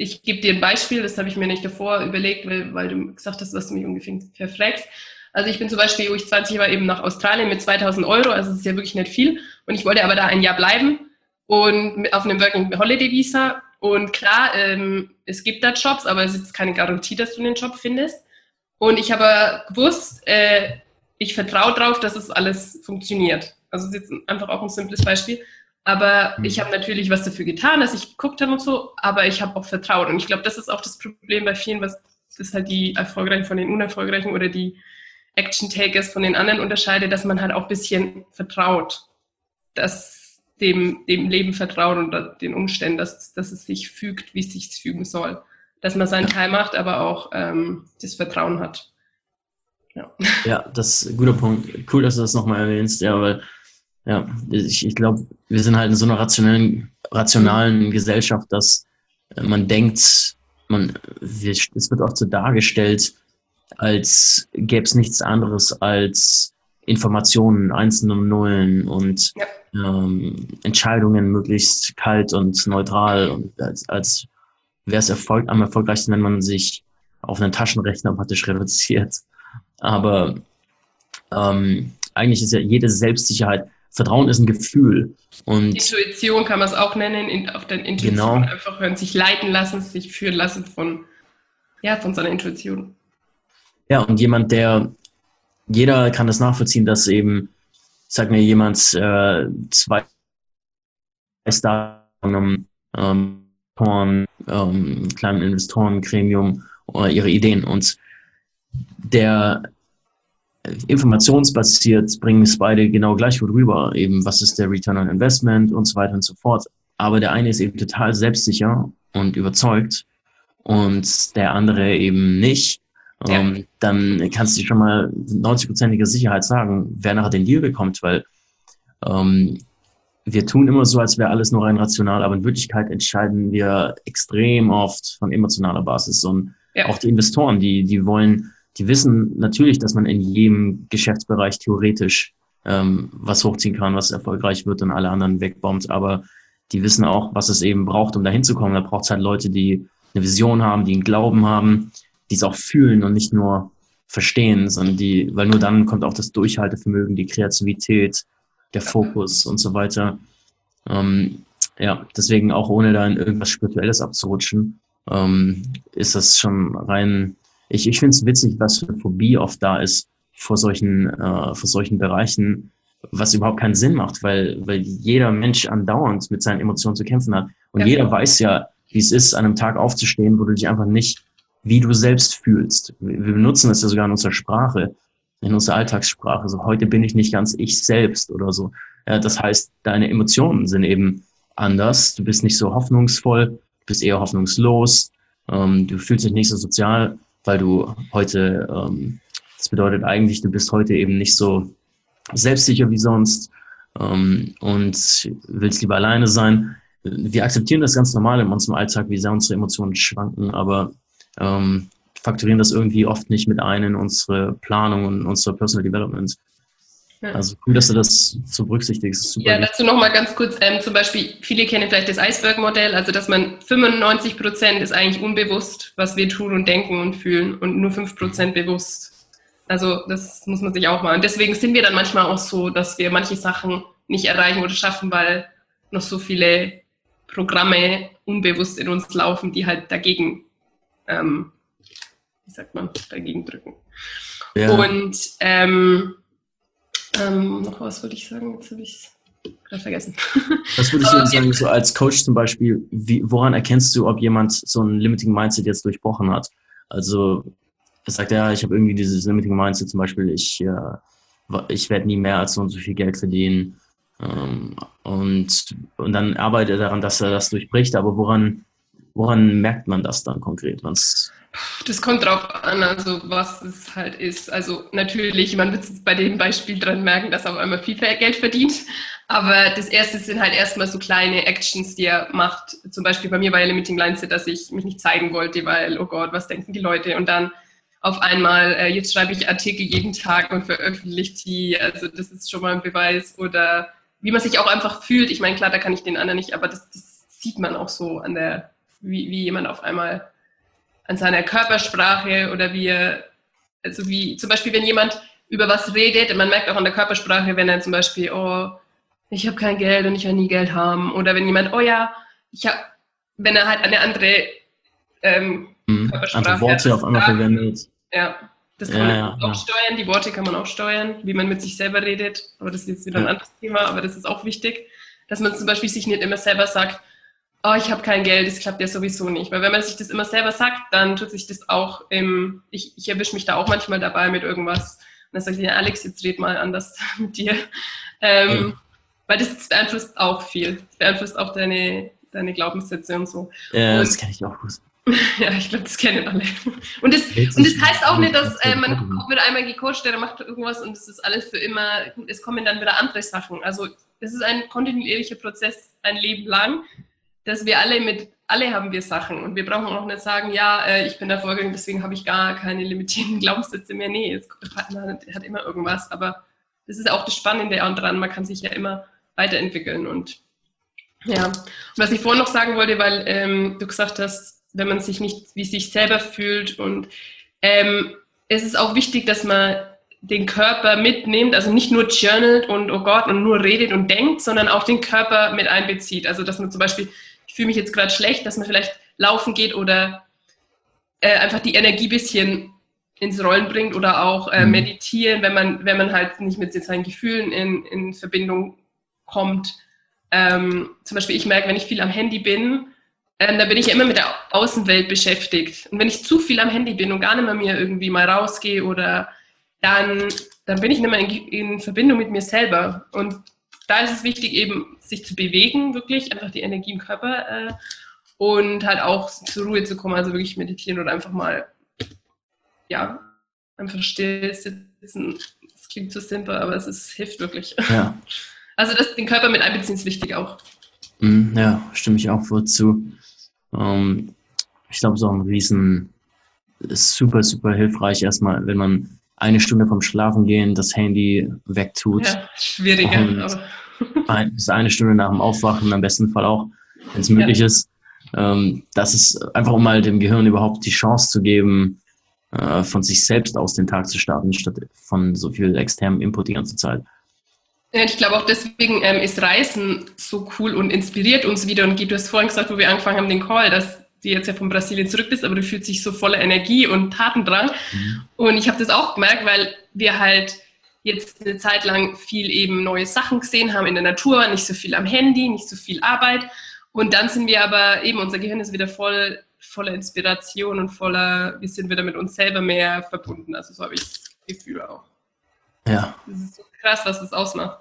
ich gebe dir ein Beispiel, das habe ich mir nicht davor überlegt, weil, weil du gesagt hast, was du mich ungefähr fragst. Also ich bin zum Beispiel, wo ich 20 war, eben nach Australien mit 2000 Euro, also das ist ja wirklich nicht viel. Und ich wollte aber da ein Jahr bleiben und auf einem Working Holiday Visa. Und klar, ähm, es gibt da Jobs, aber es ist keine Garantie, dass du einen Job findest. Und ich habe gewusst, äh, ich vertraue darauf, dass es alles funktioniert. Also das ist jetzt einfach auch ein simples Beispiel. Aber mhm. ich habe natürlich was dafür getan, dass ich geguckt habe und so, aber ich habe auch vertraut. Und ich glaube, das ist auch das Problem bei vielen, was das halt die Erfolgreichen von den Unerfolgreichen oder die Action-Takers von den anderen unterscheidet, dass man halt auch ein bisschen vertraut, dass dem, dem Leben vertraut und den Umständen, dass, dass es sich fügt, wie es sich fügen soll. Dass man seinen Teil macht, aber auch ähm, das Vertrauen hat. Ja. ja, das ist ein guter Punkt. Cool, dass du das nochmal erwähnst, ja, weil ja, ich, ich glaube, wir sind halt in so einer rationellen, rationalen Gesellschaft, dass man denkt, man, es wird oft so dargestellt, als gäbe es nichts anderes als Informationen, Einsen und Nullen und ja. ähm, Entscheidungen möglichst kalt und neutral und als, als wäre es Erfolg, am erfolgreichsten, wenn man sich auf einen Taschenrechner praktisch reduziert. Aber ähm, eigentlich ist ja jede Selbstsicherheit, Vertrauen ist ein Gefühl. Und Intuition kann man es auch nennen, in, auf der Intuition genau. einfach hören, sich leiten lassen, sich führen lassen von, ja, von seiner Intuition. Ja, und jemand, der, jeder kann das nachvollziehen, dass eben, sag mir jemand, äh, zwei Star ähm, ähm, ähm, kleinen Investorengremium oder ihre Ideen und der informationsbasiert bringen es beide genau gleich gut rüber. Eben, was ist der Return on Investment und so weiter und so fort. Aber der eine ist eben total selbstsicher und überzeugt und der andere eben nicht ja. ähm, dann kannst du schon mal 90-prozentige Sicherheit sagen, wer nachher den Deal bekommt, weil ähm, wir tun immer so, als wäre alles nur rein rational, aber in Wirklichkeit entscheiden wir extrem oft von emotionaler Basis. Und ja. auch die Investoren, die, die wollen, die wissen natürlich, dass man in jedem Geschäftsbereich theoretisch ähm, was hochziehen kann, was erfolgreich wird und alle anderen wegbombt, aber die wissen auch, was es eben braucht, um da hinzukommen. Da braucht es halt Leute, die eine Vision haben, die einen Glauben haben, die es auch fühlen und nicht nur verstehen, sondern die, weil nur dann kommt auch das Durchhaltevermögen, die Kreativität der Fokus und so weiter. Ähm, ja, deswegen auch ohne da in irgendwas Spirituelles abzurutschen, ähm, ist das schon rein. Ich, ich finde es witzig, was für Phobie oft da ist vor solchen, äh, vor solchen Bereichen, was überhaupt keinen Sinn macht, weil, weil jeder Mensch andauernd mit seinen Emotionen zu kämpfen hat. Und ja. jeder weiß ja, wie es ist, an einem Tag aufzustehen, wo du dich einfach nicht wie du selbst fühlst. Wir benutzen das ja sogar in unserer Sprache, in unserer Alltagssprache. So, heute bin ich nicht ganz ich selbst oder so. Ja, das heißt, deine Emotionen sind eben anders. Du bist nicht so hoffnungsvoll, du bist eher hoffnungslos. Ähm, du fühlst dich nicht so sozial, weil du heute, ähm, das bedeutet eigentlich, du bist heute eben nicht so selbstsicher wie sonst ähm, und willst lieber alleine sein. Wir akzeptieren das ganz normal in unserem Alltag, wie sehr unsere Emotionen schwanken, aber ähm, faktorieren das irgendwie oft nicht mit ein in unsere Planung und unsere Personal Development. Ja. Also cool, dass du das so berücksichtigst. ja, dazu nochmal ganz kurz, ähm, zum Beispiel, viele kennen vielleicht das Eisberg-Modell, also dass man 95 Prozent ist eigentlich unbewusst, was wir tun und denken und fühlen und nur 5 Prozent bewusst. Also das muss man sich auch mal. Und deswegen sind wir dann manchmal auch so, dass wir manche Sachen nicht erreichen oder schaffen, weil noch so viele Programme unbewusst in uns laufen, die halt dagegen ähm, wie sagt man, dagegen drücken. Ja. Und ähm, ähm, noch was würde ich sagen, jetzt habe ich es gerade vergessen. Was würdest du sagen, so als Coach zum Beispiel, wie, woran erkennst du, ob jemand so ein Limiting Mindset jetzt durchbrochen hat? Also er sagt, ja, ich habe irgendwie dieses Limiting Mindset, zum Beispiel, ich, äh, ich werde nie mehr als so und so viel Geld verdienen. Ähm, und, und dann arbeitet er daran, dass er das durchbricht, aber woran Woran merkt man das dann konkret? Wann's das kommt drauf an, also was es halt ist. Also natürlich, man wird es bei dem Beispiel dran merken, dass er auf einmal viel Geld verdient. Aber das erste sind halt erstmal so kleine Actions, die er macht. Zum Beispiel bei mir war ja Limiting Mindset, dass ich mich nicht zeigen wollte, weil, oh Gott, was denken die Leute? Und dann auf einmal, äh, jetzt schreibe ich Artikel jeden Tag und veröffentliche die. Also das ist schon mal ein Beweis. Oder wie man sich auch einfach fühlt. Ich meine, klar, da kann ich den anderen nicht, aber das, das sieht man auch so an der wie, wie jemand auf einmal an seiner Körpersprache oder wie er, also wie zum Beispiel, wenn jemand über was redet, man merkt auch an der Körpersprache, wenn er zum Beispiel, oh, ich habe kein Geld und ich will nie Geld haben. Oder wenn jemand, oh ja, ich habe, wenn er halt eine andere ähm, mhm, Körpersprache andere Worte auf einmal verwendet. Ja, das kann ja, man ja, auch ja. steuern. Die Worte kann man auch steuern, wie man mit sich selber redet. Aber das ist jetzt wieder ein anderes Thema, aber das ist auch wichtig, dass man zum Beispiel sich nicht immer selber sagt, oh, ich habe kein Geld, das klappt ja sowieso nicht. Weil wenn man sich das immer selber sagt, dann tut sich das auch im, ich, ich erwische mich da auch manchmal dabei mit irgendwas. Und dann sage ich, Alex, jetzt red mal anders mit dir. Ähm, mhm. Weil das beeinflusst auch viel. Das beeinflusst auch deine, deine Glaubenssätze und so. Ja, und, das kenne ich auch gut. ja, ich glaube, das kennen alle. Und das, und das heißt auch nicht, dass äh, man wird einmal gecoacht, der macht irgendwas und es ist alles für immer, es kommen dann wieder andere Sachen. Also es ist ein kontinuierlicher Prozess ein Leben lang dass wir alle mit, alle haben wir Sachen und wir brauchen auch nicht sagen, ja, äh, ich bin erfolgreich, deswegen habe ich gar keine limitierenden Glaubenssätze mehr. Nee, es, man hat immer irgendwas, aber das ist auch das Spannende daran, man kann sich ja immer weiterentwickeln und ja. Was ich vorhin noch sagen wollte, weil ähm, du gesagt hast, wenn man sich nicht wie sich selber fühlt und ähm, es ist auch wichtig, dass man den Körper mitnimmt, also nicht nur journalt und oh Gott und nur redet und denkt, sondern auch den Körper mit einbezieht. Also dass man zum Beispiel fühle mich jetzt gerade schlecht, dass man vielleicht laufen geht oder äh, einfach die Energie ein bisschen ins Rollen bringt oder auch äh, mhm. meditieren, wenn man, wenn man halt nicht mit seinen Gefühlen in, in Verbindung kommt. Ähm, zum Beispiel, ich merke, wenn ich viel am Handy bin, ähm, dann bin ich ja immer mit der Außenwelt beschäftigt. Und wenn ich zu viel am Handy bin und gar nicht mehr mir irgendwie mal rausgehe oder dann, dann bin ich nicht mehr in, in Verbindung mit mir selber. Und da ist es wichtig, eben sich zu bewegen, wirklich, einfach die Energie im Körper äh, und halt auch zur Ruhe zu kommen, also wirklich meditieren oder einfach mal, ja, einfach still sitzen. Das klingt zu simpel, aber es ist, hilft wirklich. Ja. Also das, den Körper mit einbeziehen ist wichtig auch. Mhm, ja, stimme ich auch wohl zu. Ähm, ich glaube, so ein Riesen ist super, super hilfreich erstmal, wenn man eine Stunde vom Schlafen gehen das Handy wegtut. Ja, schwieriger. Ein, bis eine Stunde nach dem Aufwachen, am besten Fall auch, wenn es möglich ja. ist. Ähm, das ist einfach, um mal dem Gehirn überhaupt die Chance zu geben, äh, von sich selbst aus den Tag zu starten, statt von so viel externem Input die ganze Zeit. Ja, ich glaube auch deswegen ähm, ist Reisen so cool und inspiriert uns wieder. Und du hast vorhin gesagt, wo wir angefangen haben, den Call, dass du jetzt ja von Brasilien zurück bist, aber du fühlst dich so voller Energie und Tatendrang. Mhm. Und ich habe das auch gemerkt, weil wir halt jetzt eine Zeit lang viel eben neue Sachen gesehen haben in der Natur, nicht so viel am Handy, nicht so viel Arbeit. Und dann sind wir aber eben, unser Gehirn ist wieder voll, voller Inspiration und voller, wir sind wieder mit uns selber mehr verbunden. Also so habe ich das Gefühl auch. Ja. Das ist so krass, was das ausmacht.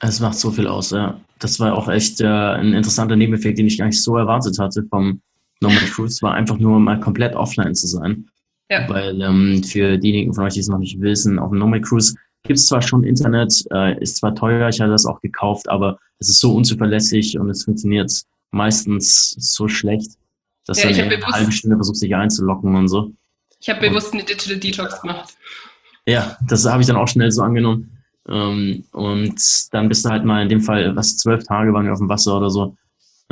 Es macht so viel aus, ja. Das war auch echt äh, ein interessanter Nebeneffekt, den ich gar nicht so erwartet hatte vom Normal Cruise, war einfach nur mal komplett offline zu sein. Ja. Weil ähm, für diejenigen von euch, die es noch nicht wissen, auf dem Normal Cruise gibt es zwar schon Internet, äh, ist zwar teuer, ich hatte das auch gekauft, aber es ist so unzuverlässig und es funktioniert meistens so schlecht, dass ja, du eine halbe Stunde versuchst, sich einzulocken und so. Ich habe bewusst eine Digital Detox gemacht. Ja, das habe ich dann auch schnell so angenommen. Ähm, und dann bist du halt mal in dem Fall, was zwölf Tage waren wir auf dem Wasser oder so,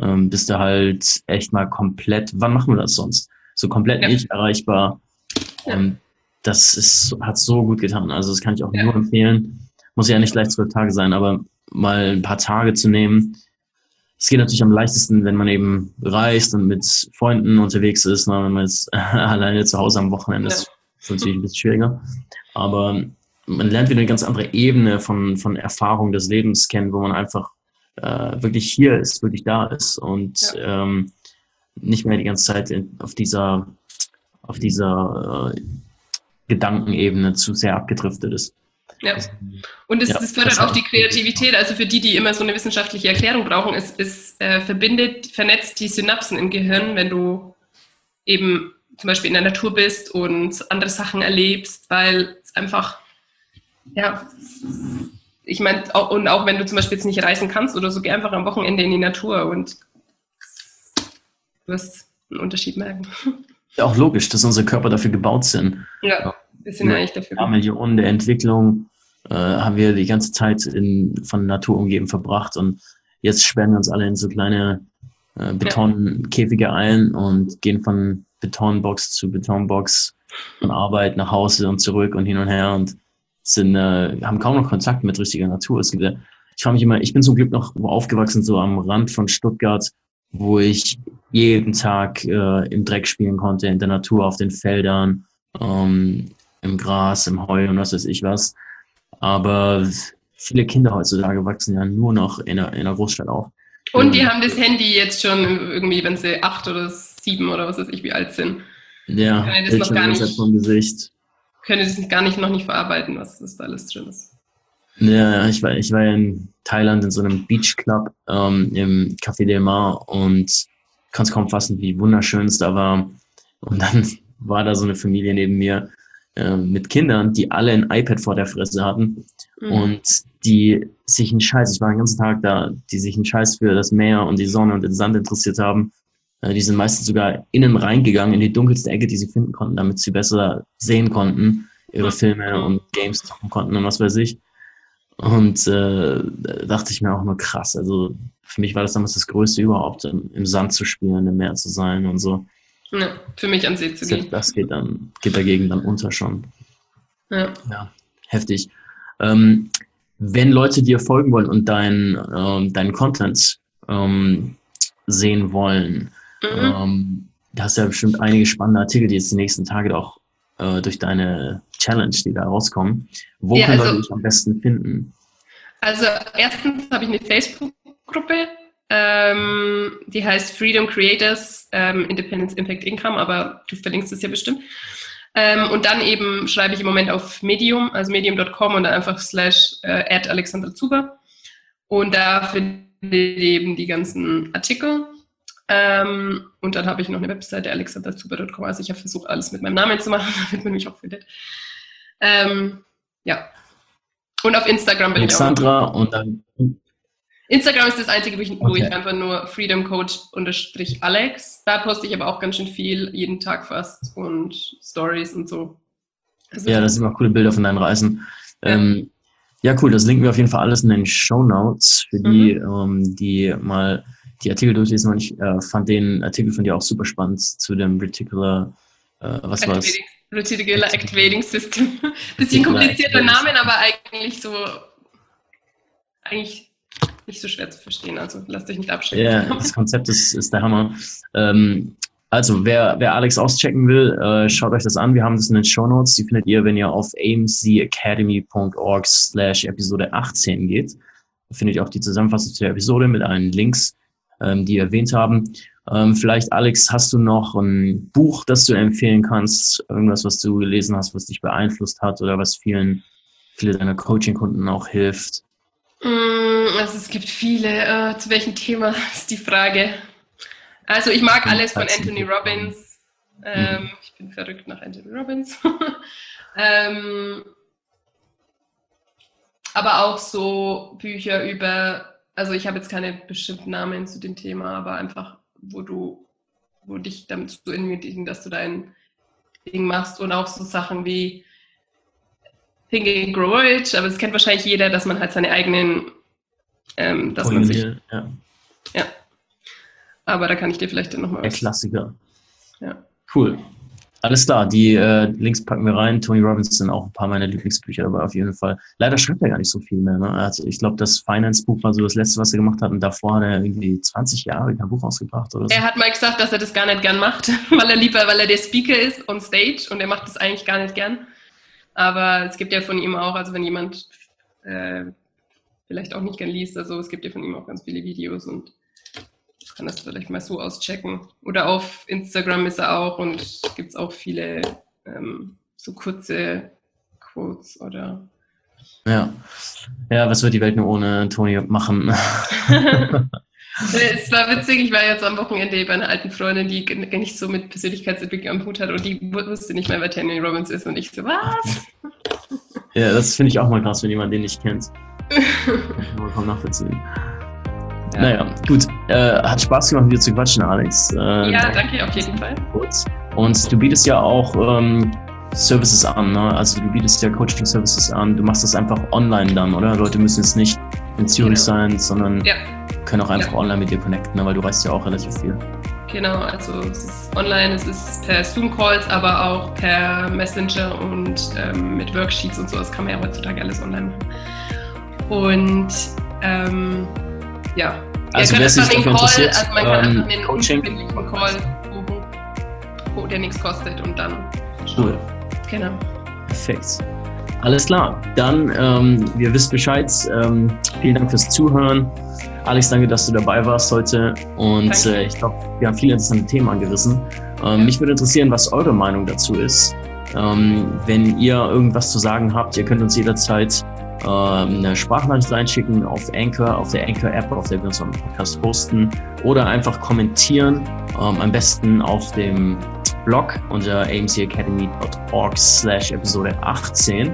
ähm, bist du halt echt mal komplett, wann machen wir das sonst? So komplett ja. nicht erreichbar. Ja. Und das ist, hat so gut getan. Also das kann ich auch ja. nur empfehlen. Muss ja nicht gleich zwölf Tage sein, aber mal ein paar Tage zu nehmen. Es geht natürlich am leichtesten, wenn man eben reist und mit Freunden unterwegs ist. Ne? Wenn man jetzt alleine zu Hause am Wochenende ist, ist es natürlich ein bisschen schwieriger. Aber man lernt wieder eine ganz andere Ebene von, von Erfahrung des Lebens kennen, wo man einfach äh, wirklich hier ist, wirklich da ist und ja. ähm, nicht mehr die ganze Zeit in, auf dieser, auf dieser äh, Gedankenebene zu sehr abgedriftet ist. Ja. Und es, ja, das fördert auch die Kreativität. Also für die, die immer so eine wissenschaftliche Erklärung brauchen, es, es äh, verbindet, vernetzt die Synapsen im Gehirn, wenn du eben zum Beispiel in der Natur bist und andere Sachen erlebst, weil es einfach ja, ich meine, und auch wenn du zum Beispiel jetzt nicht reisen kannst oder so, geh einfach am Wochenende in die Natur und du wirst einen Unterschied merken. Ja, auch logisch, dass unsere Körper dafür gebaut sind. Ja, wir sind eigentlich dafür gebaut. Millionen der Entwicklung äh, haben wir die ganze Zeit in, von Natur umgeben verbracht und jetzt sperren wir uns alle in so kleine äh, Betonkäfige ein und gehen von Betonbox zu Betonbox von Arbeit nach Hause und zurück und hin und her und sind, äh, haben kaum noch Kontakt mit richtiger Natur. Es gibt, ich frage mich immer, ich bin zum Glück noch aufgewachsen, so am Rand von Stuttgart, wo ich jeden Tag äh, im Dreck spielen konnte, in der Natur, auf den Feldern, ähm, im Gras, im Heu und was weiß ich was. Aber viele Kinder heutzutage wachsen ja nur noch in einer, in einer Großstadt auf. Und die haben das Handy jetzt schon irgendwie, wenn sie acht oder sieben oder was weiß ich, wie alt sind. Ja, das noch gar nicht vom Gesicht können das gar nicht, noch nicht verarbeiten, was, was da alles drin ist. Ja, ich war, ich war in Thailand in so einem Beach Club ähm, im Café Del Mar und kann es kaum fassen, wie wunderschön es da war. Und dann war da so eine Familie neben mir äh, mit Kindern, die alle ein iPad vor der Fresse hatten mhm. und die sich einen Scheiß, ich war den ganzen Tag da, die sich einen Scheiß für das Meer und die Sonne und den Sand interessiert haben äh, die sind meistens sogar innen reingegangen, in die dunkelste Ecke, die sie finden konnten, damit sie besser sehen konnten, ihre Filme und Games zocken konnten und was weiß ich. Und äh, da dachte ich mir auch nur krass. Also für mich war das damals das Größte überhaupt, im, im Sand zu spielen, im Meer zu sein und so. Ja, für mich an See zu gehen. Das geht dann, geht dagegen dann unter schon. Ja. ja heftig. Ähm, wenn Leute dir folgen wollen und deinen ähm, dein Content ähm, sehen wollen, Mhm. Ähm, da hast du ja bestimmt einige spannende Artikel, die jetzt die nächsten Tage auch äh, durch deine Challenge, die da rauskommen. Wo ja, können also, Leute dich am besten finden? Also erstens habe ich eine Facebook-Gruppe, ähm, die heißt Freedom Creators ähm, Independence Impact Income, aber du verlinkst es ja bestimmt. Ähm, und dann eben schreibe ich im Moment auf Medium, also medium.com und dann einfach slash äh, Alexandra Zuber. Und da findet ihr eben die ganzen Artikel ähm, und dann habe ich noch eine Webseite, alexanderzuber.com. Also ich habe versucht, alles mit meinem Namen zu machen, damit man mich auch findet. Ähm, ja. Und auf Instagram bin Alexandra ich auch. und dann. Instagram ist das einzige, wo ich, okay. wo ich einfach nur Freedom Coach unterstrich Alex. Da poste ich aber auch ganz schön viel, jeden Tag fast und Stories und so. Also ja, das sind auch coole Bilder von deinen Reisen. Ja. Ähm, ja, cool. Das linken wir auf jeden Fall alles in den Show Notes für die, mhm. ähm, die mal die Artikel durchlesen und ich äh, fand den Artikel von dir auch super spannend zu dem Reticular, äh, was war es? Reticular Activating System. Bisschen komplizierter Name, aber eigentlich so eigentlich nicht so schwer zu verstehen. Also lasst euch nicht abschrecken. Ja, das Konzept ist, ist der Hammer. Ähm, also, wer, wer Alex auschecken will, äh, schaut euch das an. Wir haben das in den Show Notes. Die findet ihr, wenn ihr auf amcacademy.org slash Episode 18 geht. Da findet ihr auch die Zusammenfassung zur Episode mit allen Links, ähm, die wir erwähnt haben. Ähm, vielleicht, Alex, hast du noch ein Buch, das du empfehlen kannst? Irgendwas, was du gelesen hast, was dich beeinflusst hat oder was vielen, viele deiner Coaching-Kunden auch hilft? Mm, also es gibt viele. Äh, zu welchem Thema ist die Frage? Also ich mag alles von Anthony Robbins. Ähm, mhm. Ich bin verrückt nach Anthony Robbins. ähm, aber auch so Bücher über, also ich habe jetzt keine bestimmten Namen zu dem Thema, aber einfach, wo du, wo dich damit zu entmutigen, dass du dein Ding machst und auch so Sachen wie Think and Grow Rich, aber das kennt wahrscheinlich jeder, dass man halt seine eigenen, ähm, dass man sich, ja. ja, aber da kann ich dir vielleicht nochmal was. Der Klassiker. Ja. Cool. Alles klar, die äh, Links packen wir rein. Tony Robbins sind auch ein paar meiner Lieblingsbücher dabei auf jeden Fall. Leider schreibt er gar nicht so viel mehr. Ne? Also ich glaube, das Finance-Buch war so das letzte, was er gemacht hat. Und davor hat er irgendwie 20 Jahre kein Buch rausgebracht oder so. Er hat mal gesagt, dass er das gar nicht gern macht, weil er lieber, weil er der Speaker ist on stage und er macht das eigentlich gar nicht gern. Aber es gibt ja von ihm auch, also wenn jemand äh, vielleicht auch nicht gern liest, also es gibt ja von ihm auch ganz viele Videos und kann das vielleicht mal so auschecken. Oder auf Instagram ist er auch und gibt es auch viele ähm, so kurze Quotes oder. Ja. Ja, was wird die Welt nur ohne Toni machen? es war witzig, ich war jetzt am Wochenende bei einer alten Freundin, die nicht so mit Persönlichkeitsentwicklung am Hut hat und die wusste nicht mehr, wer Tony Robbins ist und ich so, was? Ja, das finde ich auch mal krass, wenn jemand den nicht kennt. Man kann nachvollziehen. Ja. Naja, gut. Äh, hat Spaß gemacht, mit dir zu quatschen, Alex. Äh, ja, danke, auf jeden Fall. Kurz. Und du bietest ja auch ähm, Services an, ne? Also du bietest ja Coaching-Services an. Du machst das einfach online dann, oder? Leute müssen jetzt nicht in Zürich genau. sein, sondern ja. können auch einfach ja. online mit dir connecten, ne? weil du weißt ja auch relativ viel. Genau, also es ist online, es ist per Zoom-Calls, aber auch per Messenger und ähm, mit Worksheets und so. Das kann man ja heutzutage alles online machen. Und ähm, ja. Also wer sich dafür interessiert, also man kann ähm, einen Coaching. Call buchen, wo der nichts kostet und dann. Cool. Genau. Perfekt. Alles klar. Dann, ähm, wir wissen Bescheid. Ähm, vielen Dank fürs Zuhören. Alex, danke, dass du dabei warst heute. Und äh, ich glaube, wir haben viele interessante Themen angerissen. Ähm, mich würde interessieren, was eure Meinung dazu ist. Ähm, wenn ihr irgendwas zu sagen habt, ihr könnt uns jederzeit eine Sprachnachricht reinschicken auf Anchor, auf der Anchor-App, auf der wir unseren Podcast posten oder einfach kommentieren, ähm, am besten auf dem Blog unter amcacademy.org slash Episode 18.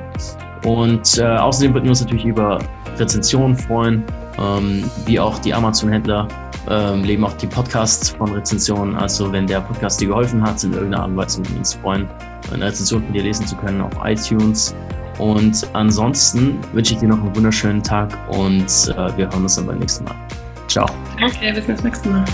Und äh, außerdem würden wir uns natürlich über Rezensionen freuen, ähm, wie auch die Amazon-Händler ähm, leben auch die Podcasts von Rezensionen. Also wenn der Podcast dir geholfen hat, in irgendeiner Art und Weise würden wir uns freuen, eine Rezension von dir lesen zu können auf iTunes und ansonsten wünsche ich dir noch einen wunderschönen Tag und äh, wir hören uns dann beim nächsten Mal. Ciao. Danke, bis zum nächsten Mal.